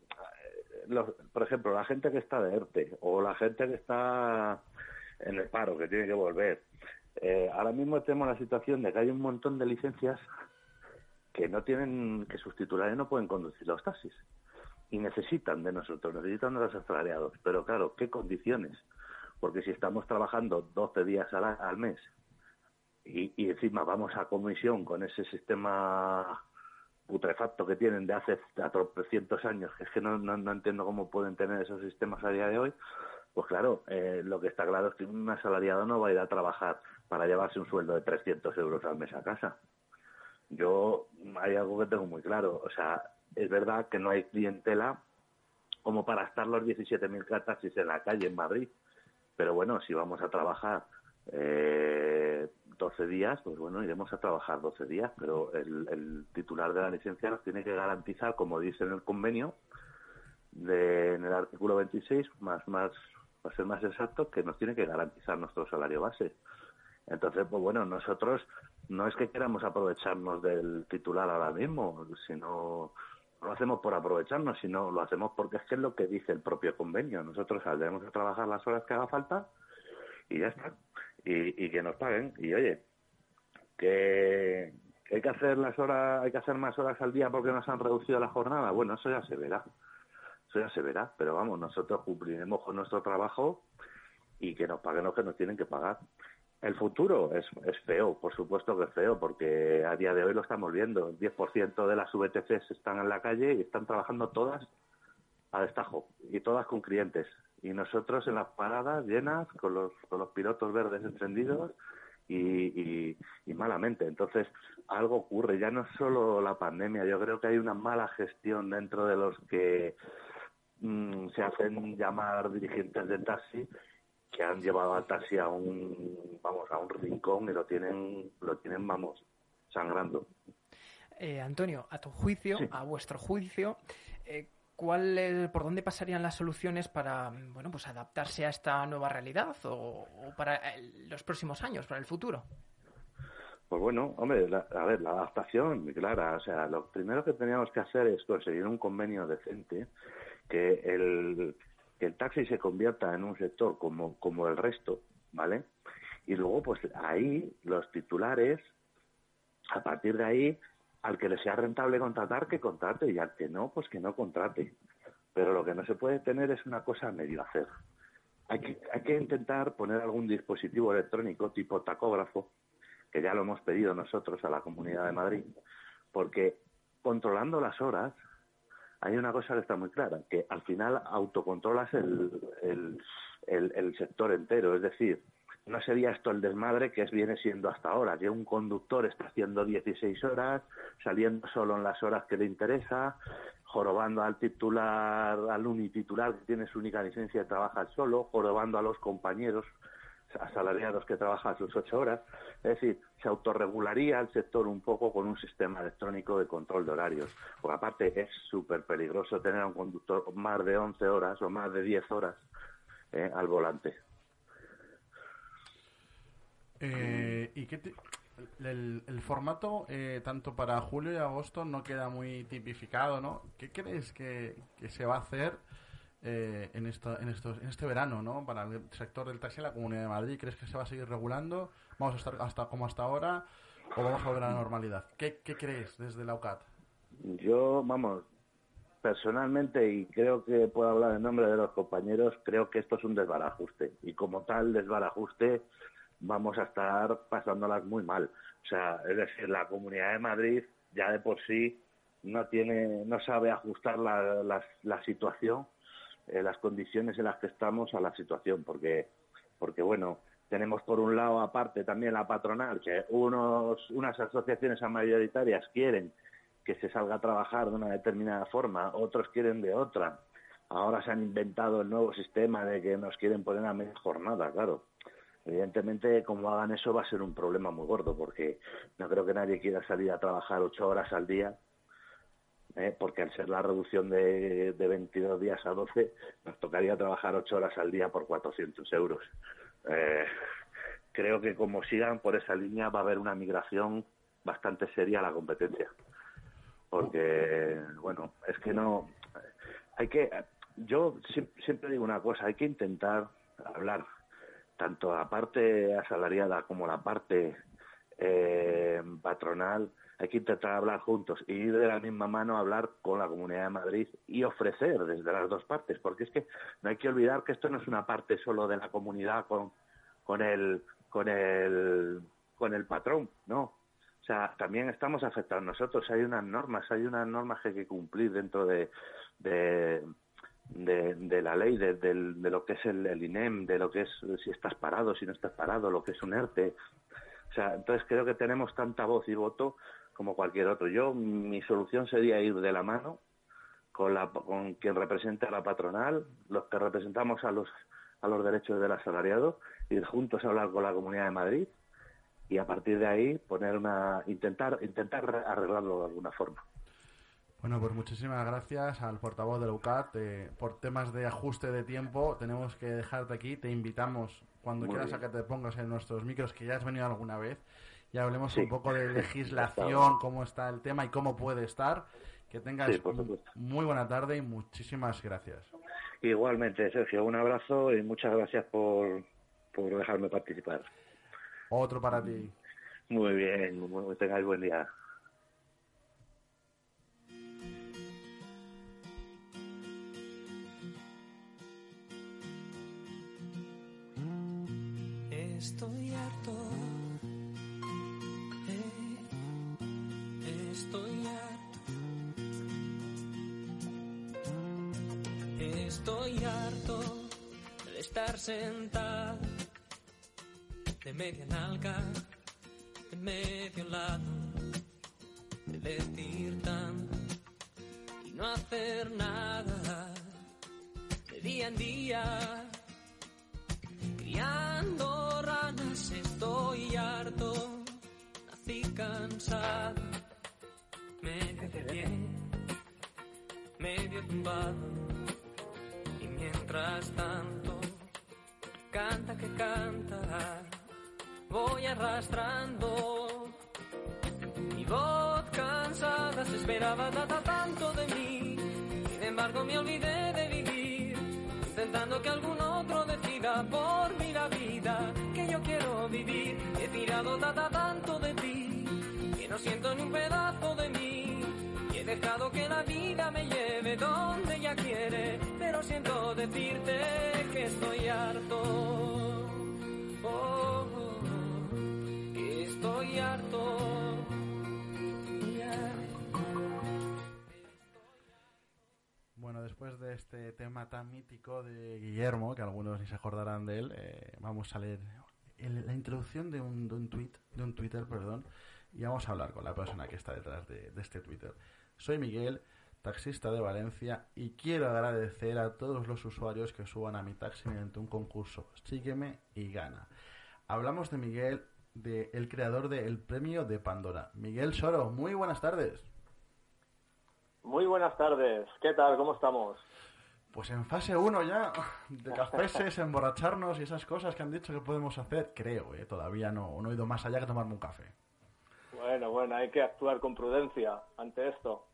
los- por ejemplo, la gente que está de ERTE o la gente que está en el paro, que tiene que volver, eh, ahora mismo tenemos la situación de que hay un montón de licencias que no tienen, que sus titulares no pueden conducir los taxis y necesitan de nosotros, necesitan de los asalariados. Pero claro, ¿qué condiciones? Porque si estamos trabajando 12 días al, al mes y, y encima vamos a comisión con ese sistema putrefacto que tienen de hace a 300 años, que es que no, no, no entiendo cómo pueden tener esos sistemas a día de hoy, pues claro, eh, lo que está claro es que un asalariado no va a ir a trabajar para llevarse un sueldo de 300 euros al mes a casa. Yo, hay algo que tengo muy claro, o sea, es verdad que no hay clientela como para estar los 17.000 taxis en la calle en Madrid, pero bueno, si vamos a trabajar eh, 12 días, pues bueno, iremos a trabajar 12 días, pero el, el titular de la licencia nos tiene que garantizar, como dice en el convenio, de, en el artículo 26, más, más, para ser más exacto, que nos tiene que garantizar nuestro salario base. Entonces, pues bueno, nosotros no es que queramos aprovecharnos del titular ahora mismo, sino no lo hacemos por aprovecharnos, sino lo hacemos porque es que es lo que dice el propio convenio. Nosotros saldremos a trabajar las horas que haga falta y ya está. Y, y que nos paguen. Y oye, que, hay que hacer las horas, hay que hacer más horas al día porque nos han reducido la jornada. Bueno, eso ya se verá. Eso ya se verá. Pero vamos, nosotros cumpliremos con nuestro trabajo y que nos paguen lo que nos tienen que pagar. El futuro es, es feo, por supuesto que es feo, porque a día de hoy lo estamos viendo. El 10% de las VTCs están en la calle y están trabajando todas a destajo y todas con clientes. Y nosotros en las paradas llenas, con los, con los pilotos verdes encendidos y, y, y malamente. Entonces, algo ocurre. Ya no es solo la pandemia, yo creo que hay una mala gestión dentro de los que mm, se hacen llamar dirigentes de taxi que han llevado al taxi a un vamos a un rincón y lo tienen lo tienen vamos sangrando Eh, Antonio, a tu juicio, Sí. a vuestro juicio, eh, ¿cuál ¿por dónde pasarían las soluciones para bueno, pues adaptarse a esta nueva realidad o, para los próximos años, para el futuro? Pues bueno, hombre, la- a ver, la adaptación, clara. O sea, lo primero que teníamos que hacer es conseguir un convenio decente, que el, que el taxi se convierta en un sector como, como el resto, ¿vale? Y luego, pues ahí, los titulares, a partir de ahí, al que le sea rentable contratar, que contrate, y al que no, pues que no contrate. Pero lo que no se puede tener es una cosa a medio hacer. Hay que, hay que intentar poner algún dispositivo electrónico tipo tacógrafo, que ya lo hemos pedido nosotros a la Comunidad de Madrid, porque controlando las horas hay una cosa que está muy clara, que al final autocontrolas el, el, el, el sector entero, es decir, no sería esto el desmadre que viene siendo hasta ahora, que un conductor está haciendo 16 horas, saliendo solo en las horas que le interesa, jorobando al titular, al unititular que tiene su única licencia y trabaja solo, jorobando a los compañeros asalariados que trabajan sus ocho horas. Es decir, se autorregularía el sector un poco con un sistema electrónico de control de horarios. Porque aparte es súper peligroso tener a un conductor más de 11 horas o más de 10 horas eh, al volante. Eh, ¿Y qué ti- el, formato, eh, tanto para julio y agosto, no queda muy tipificado, ¿no? ¿Qué crees que, se va a hacer eh, en, esto, en, estos, en este verano, ¿no? Para el sector del taxi en la Comunidad de Madrid. ¿Crees que se va a seguir regulando? ¿Vamos a estar hasta como hasta ahora? ¿O vamos a volver a la normalidad? ¿Qué, qué crees desde la UCAT? Yo, vamos, personalmente, y creo que puedo hablar en nombre de los compañeros, creo que esto es un desbarajuste. Y como tal desbarajuste, vamos a estar pasándolas muy mal. O sea, es decir, la Comunidad de Madrid ya de por sí no tiene, no sabe ajustar la, la, situación, eh, las condiciones en las que estamos a la situación, porque, porque bueno, tenemos por un lado aparte también la patronal, que unos, unas asociaciones mayoritarias quieren que se salga a trabajar de una determinada forma, otros quieren de otra. Ahora se han inventado el nuevo sistema de que nos quieren poner a media jornada, claro. Evidentemente, como hagan eso, va a ser un problema muy gordo, porque no creo que nadie quiera salir a trabajar ocho horas al día, ¿eh? porque al ser la reducción de, de 22 días a 12, nos tocaría trabajar ocho horas al día por 400 euros. Eh, creo que como sigan por esa línea va a haber una migración bastante seria a la competencia. Porque, bueno, es que no. Hay que. Yo siem- siempre digo una cosa: hay que intentar hablar tanto la parte asalariada como la parte eh, patronal, hay que intentar hablar juntos y ir de la misma mano a hablar con la Comunidad de Madrid y ofrecer desde las dos partes, porque es que no hay que olvidar que esto no es una parte solo de la comunidad con, con el con el con el patrón, no. O sea, también estamos afectados nosotros. Hay unas normas, hay unas normas que hay que cumplir dentro de, de, de, la ley, de, de, lo que es el, INEM, de lo que es si estás parado, si no estás parado, lo que es un ERTE. O sea, entonces creo que tenemos tanta voz y voto como cualquier otro. Yo, mi solución sería ir de la mano con, la, con quien represente a la patronal, los que representamos a los, a los derechos del asalariado, ir juntos a hablar con la Comunidad de Madrid y a partir de ahí poner una intentar intentar arreglarlo de alguna forma. Bueno, pues muchísimas gracias al portavoz de la UCAT. Eh, por temas de ajuste de tiempo, tenemos que dejarte aquí. Te invitamos cuando quieras a que te pongas en nuestros micros, que ya has venido alguna vez, y hablemos un poco de legislación, cómo está el tema y cómo puede estar. Que tengas muy buena tarde y muchísimas gracias. Igualmente, Sergio, un abrazo y muchas gracias por, por dejarme participar. Otro para ti. Muy bien, tengáis buen día. Estoy harto. Estoy harto de estar sentado de media nalga, de medio lado, de decir tanto y no hacer nada, de día en día, criando ranas, estoy harto, nací cansado, y mientras tanto, canta que canta voy arrastrando. Mi voz cansada se esperaba nada tanto de mí. Sin embargo me olvidé de vivir, intentando que algún otro decida por mí la vida que yo quiero vivir. He tirado nada tanto de ti, que no siento ni un pedazo de mí. Que la vida me lleve donde ella quiere, pero siento decirte que estoy harto. Oh, estoy harto. Bueno, después de este tema tan mítico de Guillermo, que algunos ni se acordarán de él, eh, vamos a leer la introducción de un, de un tweet, de un Twitter, perdón, y vamos a hablar con la persona que está detrás de, de este Twitter. Soy Miguel, taxista de Valencia, y quiero agradecer a todos los usuarios que suban a mi taxi mediante un concurso. Sígueme y gana. Hablamos de Miguel de el creador del premio de Pandora. Miguel Soro, muy buenas tardes. Muy buenas tardes. ¿Qué tal? ¿Cómo estamos? Pues en fase 1 ya, de cafés, emborracharnos y esas cosas que han dicho que podemos hacer, creo, ¿eh? todavía no, no he ido más allá que tomarme un café. Bueno, bueno, hay que actuar con prudencia ante esto.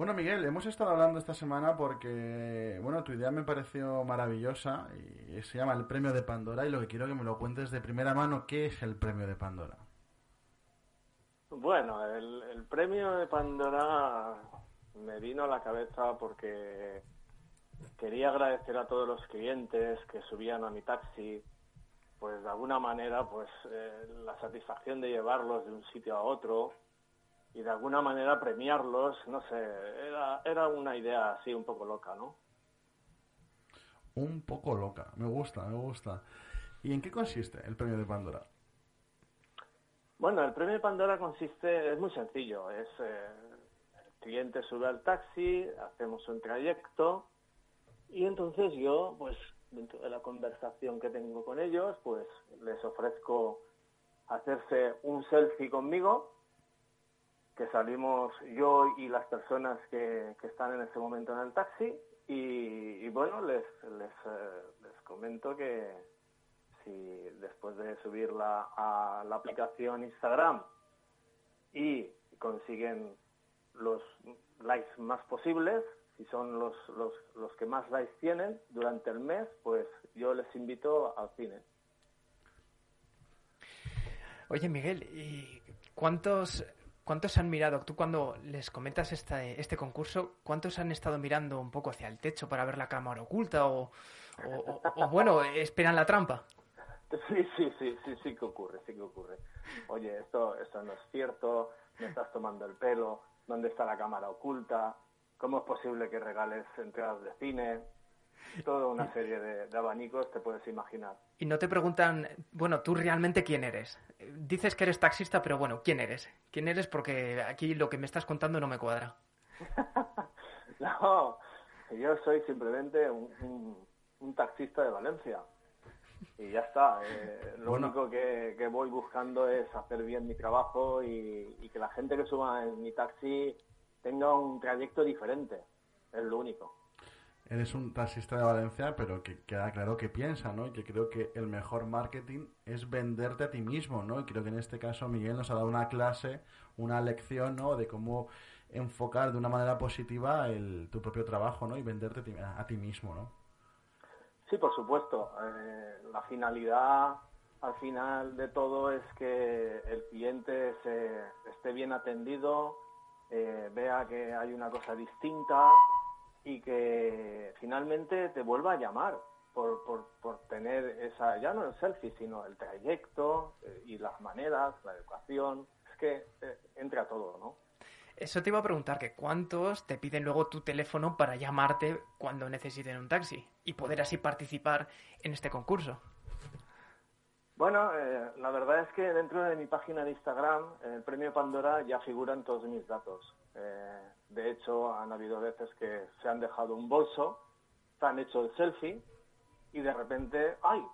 Bueno, Miguel, hemos estado hablando esta semana porque, bueno, tu idea me pareció maravillosa y se llama el Premio de Pandora y lo que quiero que me lo cuentes de primera mano, ¿qué es el Premio de Pandora? Bueno, el, Premio de Pandora me vino a la cabeza porque quería agradecer a todos los clientes que subían a mi taxi, pues de alguna manera, pues eh, la satisfacción de llevarlos de un sitio a otro, y de alguna manera premiarlos, no sé, era, era una idea así un poco loca, ¿no? Un poco loca, me gusta, me gusta. ¿Y en qué consiste el premio de Pandora? Bueno, el premio de Pandora consiste, es muy sencillo, es eh, el cliente sube al taxi, hacemos un trayecto y entonces yo, pues dentro de la conversación que tengo con ellos, pues les ofrezco hacerse un selfie conmigo que salimos yo y las personas que, están en ese momento en el taxi y, bueno, les, les, eh, les, comento que si después de subirla a la aplicación Instagram y consiguen los likes más posibles, si son los, los, los que más likes tienen durante el mes, pues yo les invito al cine. Oye, Miguel, ¿y cuántos, cuántos han mirado? Tú cuando les comentas este, este concurso, ¿cuántos han estado mirando un poco hacia el techo para ver la cámara oculta o- o, bueno, esperan la trampa? Sí, sí, sí, sí, sí que ocurre, sí que ocurre. Oye, esto, esto no es cierto, me estás tomando el pelo, ¿dónde está la cámara oculta? ¿Cómo es posible que regales entradas de cine? Toda una serie de, de abanicos te puedes imaginar. Y no te preguntan, bueno, tú realmente quién eres. Dices que eres taxista, pero bueno, ¿quién eres? ¿Quién eres? Porque aquí lo que me estás contando no me cuadra. No, yo soy simplemente un, un- un taxista de Valencia. Y ya está. eh, lo Bueno. único que, que voy buscando es hacer bien mi trabajo y, y que la gente que suba en mi taxi tenga un trayecto diferente. Es lo único. Eres un taxista de Valencia, pero que queda claro que piensa, ¿no? Y que creo que el mejor marketing es venderte a ti mismo, ¿no? Y creo que en este caso Miguel nos ha dado una clase, una lección, ¿no? De cómo enfocar de una manera positiva el, tu propio trabajo, ¿no? Y venderte a ti, mismo, ¿no? Sí, por supuesto. Eh, la finalidad al final de todo es que el cliente se, esté bien atendido, eh, vea que hay una cosa distinta y que finalmente te vuelva a llamar por, por, por tener esa, ya no el selfie, sino el trayecto eh, y las maneras, la educación. Es que eh, entra todo, ¿no? Eso te iba a preguntar, que cuántos te piden luego tu teléfono para llamarte cuando necesiten un taxi y poder así participar en este concurso. Bueno, eh, la verdad es que dentro de mi página de Instagram, el premio Pandora ya figuran todos mis datos. Eh, de hecho, han habido veces que se han dejado un bolso, se han hecho el selfie y de repente, ¡ay!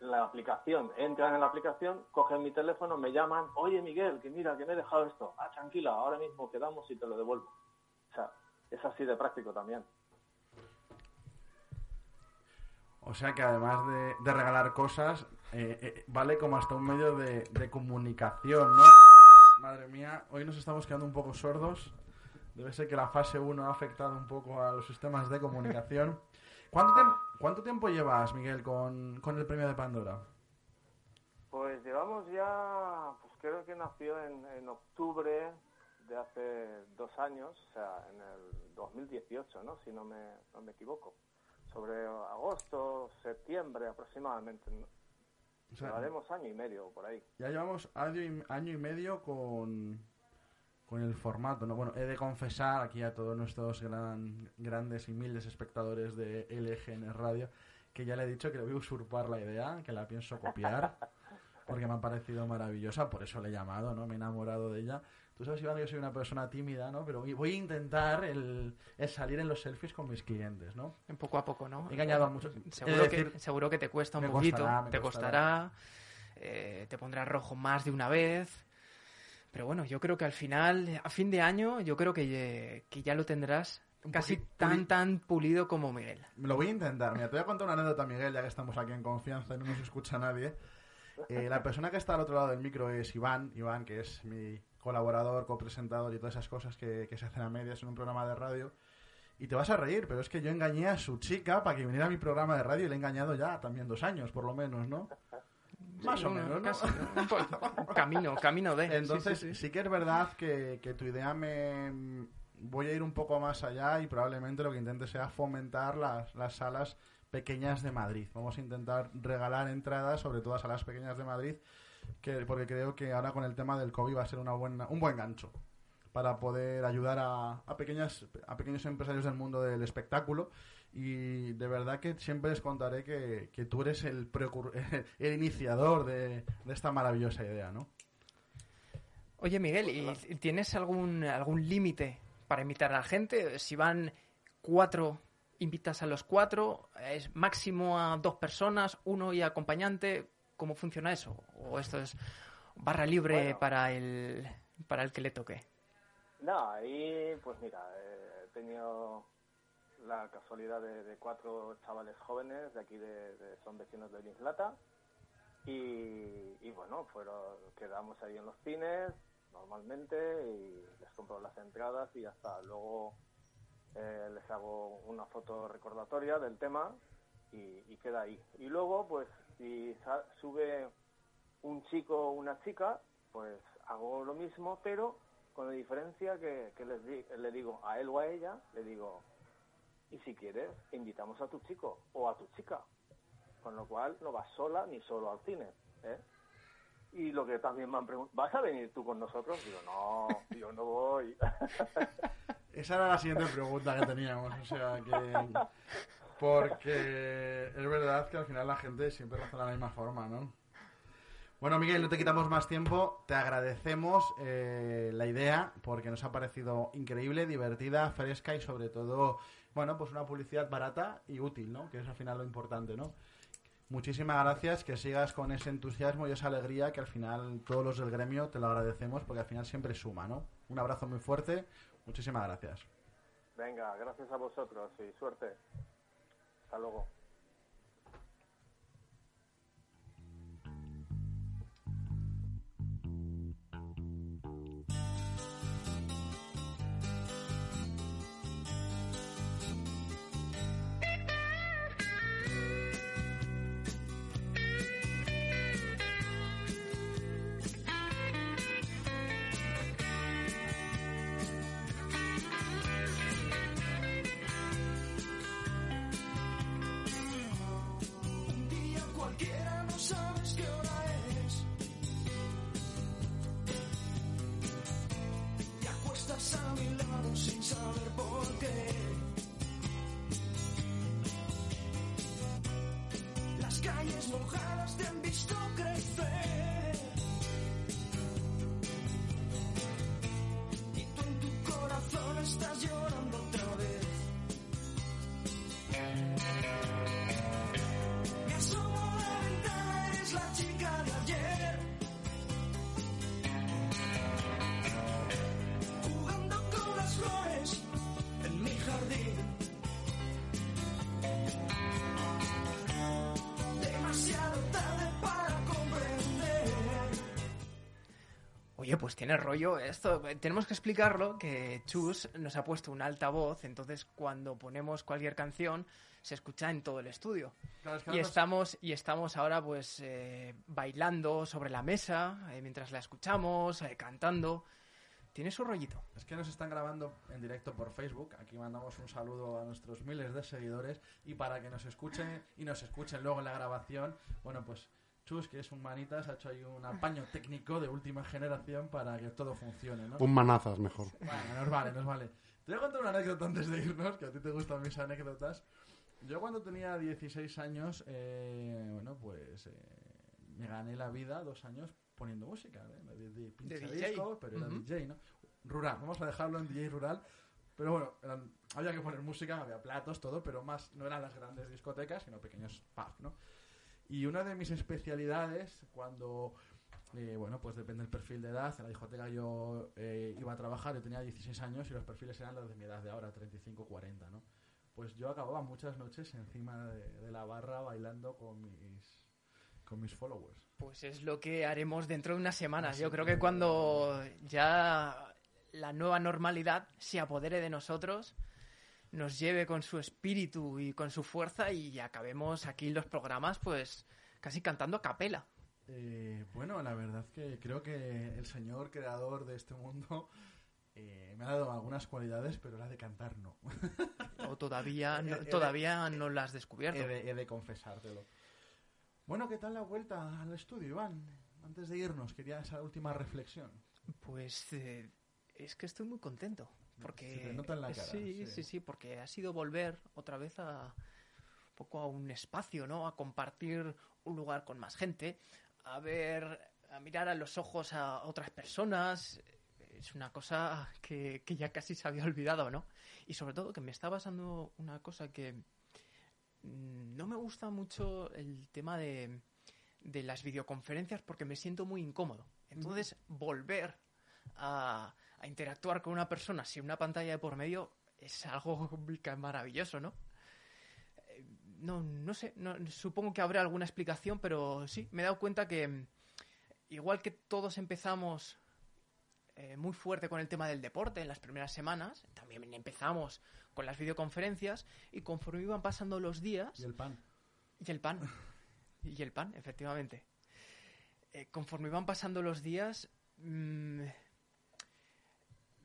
La aplicación, entran en la aplicación, cogen mi teléfono, me llaman, oye Miguel, que mira, que me he dejado esto. Ah, tranquila, ahora mismo quedamos y te lo devuelvo. O sea, es así de práctico también. O sea que además de, regalar cosas, eh, eh, vale como hasta un medio de, de comunicación, ¿no? Madre mía, hoy nos estamos quedando un poco sordos. Debe ser que la fase 1 ha afectado un poco a los sistemas de comunicación. ¿Cuánto, tiemp- cuánto tiempo llevas, Miguel, con, con el premio de Pandora? Pues llevamos ya, pues creo que nació en, en octubre de hace dos años, o sea, en el 2018, ¿no? Si no me, no me equivoco. Sobre agosto, septiembre aproximadamente. ¿no? O sea, Llevaremos año y medio por ahí. ya llevamos año y, año y medio con, con el formato, ¿no? Bueno, he de confesar aquí a todos nuestros gran, grandes y humildes espectadores de LGN Radio que ya le he dicho que le voy a usurpar la idea, que la pienso copiar, porque me ha parecido maravillosa, por eso le he llamado, ¿no? Me he enamorado de ella. Tú sabes, Iván, que yo soy una persona tímida, ¿no? Pero voy a intentar el, el salir en los selfies con mis clientes, ¿no? En poco a poco, ¿no? He engañado a muchos. Seguro, decir, que, seguro que te cuesta un poquito, costará, te costará. costará, eh, te pondrás rojo más de una vez. Pero bueno, yo creo que al final, a fin de año, yo creo que, que ya lo tendrás casi tan, tan pulido como Miguel. Lo voy a intentar. Mira, te voy a contar una anécdota, Miguel, ya que estamos aquí en confianza y no nos escucha nadie. Eh, la persona que está al otro lado del micro es Iván. Iván, que es mi colaborador, copresentador y todas esas cosas que, que se hacen a medias en un programa de radio. Y te vas a reír, pero es que yo engañé a su chica para que viniera a mi programa de radio y le he engañado ya también dos años, por lo menos, ¿no? Más o menos, ¿no? casi, ¿no? Un po- camino, camino de. sí, Entonces, sí, sí, sí. que es verdad que, que tu idea me... Voy a ir un poco más allá y probablemente lo que intente sea fomentar las, las salas pequeñas de Madrid. Vamos a intentar regalar entradas, sobre todo a salas pequeñas de Madrid, que, porque creo que ahora con el tema del COVID va a ser una buena, un buen gancho para poder ayudar a, a, pequeñas, a pequeños empresarios del mundo del espectáculo. Y de verdad que siempre les contaré que, que tú eres el, el iniciador de, de esta maravillosa idea, ¿no? Oye, Miguel, ¿y tienes algún, algún límite para invitar a la gente? Si van cuatro, invitas a los cuatro, es máximo a dos personas, uno y acompañante. ¿Cómo funciona eso? ¿O esto es barra libre Bueno. para, el, para el que le toque? No, ahí, pues mira, eh, he tenido la casualidad de, cuatro chavales jóvenes de aquí, de, son vecinos de Linslata, y, bueno, fueron, quedamos ahí en los cines normalmente y les compro las entradas y ya está. Luego eh, les hago una foto recordatoria del tema y, queda ahí. Y luego, pues, si sube un chico o una chica, pues hago lo mismo, pero con la diferencia que, que les di- le digo a él o a ella, le digo, y si quieres, invitamos a tu chico o a tu chica. Con lo cual no vas sola ni solo al cine. ¿eh? Y lo que también me han preguntado, ¿vas a venir tú con nosotros? Digo, no, yo no voy. Esa era la siguiente pregunta que teníamos, o sea que... Porque es verdad que al final la gente siempre razona de la misma forma, ¿no? Bueno, Miguel, no te quitamos más tiempo. Te agradecemos eh, la idea porque nos ha parecido increíble, divertida, fresca y sobre todo, bueno, pues una publicidad barata y útil, ¿no? Que es al final lo importante, ¿no? Muchísimas gracias, que sigas con ese entusiasmo y esa alegría que al final todos los del gremio te lo agradecemos porque al final siempre suma, ¿no? Un abrazo muy fuerte, muchísimas gracias. Venga, gracias a vosotros y suerte. Hasta luego. Oye, pues tiene rollo esto. Tenemos que explicarlo que Chus nos ha puesto un altavoz, entonces cuando ponemos cualquier canción se escucha en todo el estudio. Claro, es que Y estamos, y estamos ahora pues eh, bailando sobre la mesa eh, mientras la escuchamos, eh, cantando. Tiene su rollito. Es que nos están grabando en directo por Facebook. Aquí mandamos un saludo a nuestros miles de seguidores. Y para que nos escuchen y nos escuchen luego en la grabación, bueno, pues Chus, que es un manitas, ha hecho ahí un apaño técnico de última generación para que todo funcione, ¿no? Un manazas mejor. Bueno, nos vale, nos vale. Te voy a contar una anécdota antes de irnos, que a ti te gustan mis anécdotas. Yo cuando tenía 16 años, eh, bueno, pues eh, me gané la vida dos años poniendo música, ¿eh? de, de, pinchadiscos, DJ. pero era Ujú. DJ, ¿no? Rural, vamos a dejarlo en DJ rural. Pero bueno, eran- había que poner música, había platos, todo, pero más no eran las grandes discotecas, sino pequeños pubs, ¿no? Y una de mis especialidades, cuando, eh, bueno, pues depende del perfil de edad, en la discoteca yo eh, iba a trabajar, yo tenía 16 años y los perfiles eran los de mi edad de ahora, 35, 40, ¿no? Pues yo acababa muchas noches encima de, de la barra bailando con mis, con mis followers. Pues es lo que haremos dentro de unas semanas. Así Yo creo que- que cuando ya la nueva normalidad se apodere de nosotros, nos lleve con su espíritu y con su fuerza y acabemos aquí los programas pues casi cantando a capela. Eh, bueno, la verdad que creo que el señor creador de este mundo eh, me ha dado algunas cualidades, pero la de cantar no. O todavía no, de- todavía no la has descubierto. he, de, he de confesártelo. Bueno, ¿qué tal la vuelta al estudio, Iván? Antes de irnos, quería esa última reflexión. Pues eh, es que estoy muy contento. Porque Se te nota en la cara, sí, sí. sí, sí, porque ha sido volver otra vez a un poco a un espacio, ¿no? A compartir un lugar con más gente, a ver, a mirar a los ojos a otras personas. Es una cosa que, que ya casi se había olvidado, ¿no? Y sobre todo que me está pasando una cosa que mm, no me gusta mucho el tema de, de las videoconferencias porque me siento muy incómodo. Entonces, volver a, a interactuar con una persona sin una pantalla de por medio es algo maravilloso, ¿no? Eh, No, no sé, no- supongo que habrá alguna explicación, pero sí, me he dado cuenta que mm, igual que todos empezamos eh, muy fuerte con el tema del deporte en las primeras semanas, también empezamos con las videoconferencias y conforme iban pasando los días, Y el pan. y el pan. Y el pan, efectivamente. eh, conforme iban pasando los días, mm,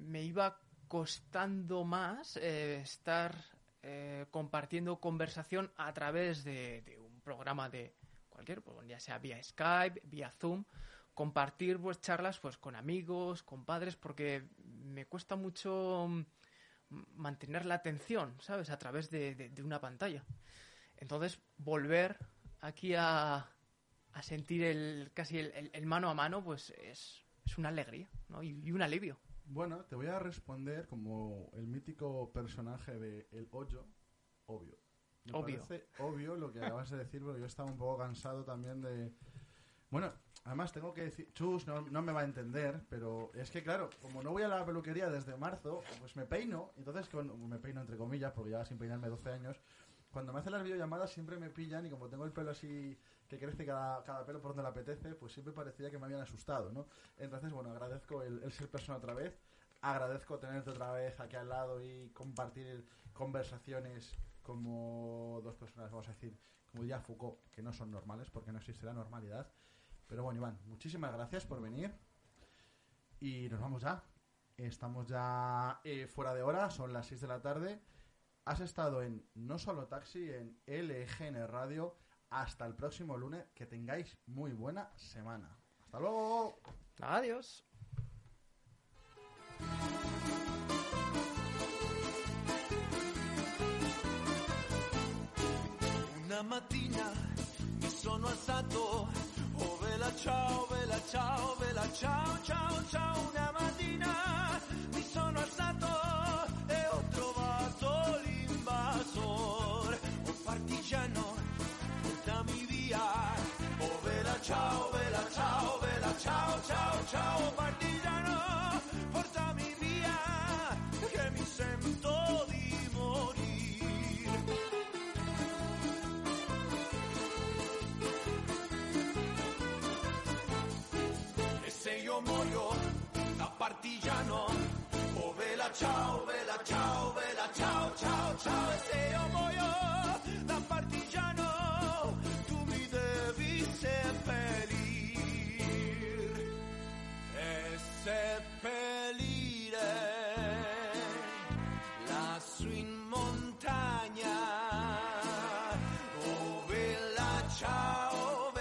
me iba costando más eh, estar eh, compartiendo conversación a través de, un programa de cualquier, pues, ya sea vía Skype, vía Zoom, compartir pues charlas pues con amigos, con padres, porque me cuesta mucho mm, mantener la atención, ¿sabes? A través de, una pantalla. Entonces, volver aquí a, a sentir el casi el, mano a mano, pues es, es una alegría, ¿no? Y un alivio. Bueno, te voy a responder como el mítico personaje de El Hoyo, obvio. Me Obvio. parece obvio lo que acabas de decir, porque yo estaba un poco cansado también de... Bueno, además tengo que decir, Chus no, no me va a entender, pero es que claro, como no voy a la peluquería desde marzo, pues me peino, entonces con, me peino entre comillas, porque llevo sin peinarme 12 años, cuando me hacen las videollamadas siempre me pillan y como tengo el pelo así que crece cada, cada pelo por donde le apetece, pues siempre parecía que me habían asustado, ¿no? Entonces, bueno, agradezco el, ser persona otra vez, agradezco tenerte otra vez aquí al lado y compartir conversaciones como dos personas, vamos a decir, como diría Foucault, que no son normales porque no existe la normalidad. Pero bueno, Iván, muchísimas gracias por venir. Y nos vamos ya. Estamos ya eh, fuera de hora, son las 6 de la tarde. Has estado en No Solo Taxi, en LGN Radio. Hasta el próximo lunes. Que tengáis muy buena semana. Hasta luego. Adiós. Una mattina mi sono alzato, oh vela ciao, vela ciao, vela ciao, ciao, ciao. Una mattina mi sono alzato Oh vela ciao, vela ciao, ciao, ciao. Partigiano, portami via, che mi sento di morire. E se io muoio da partigiano, oh vela ciao, vela ciao, vela ciao, ciao, ciao. E se io muoio e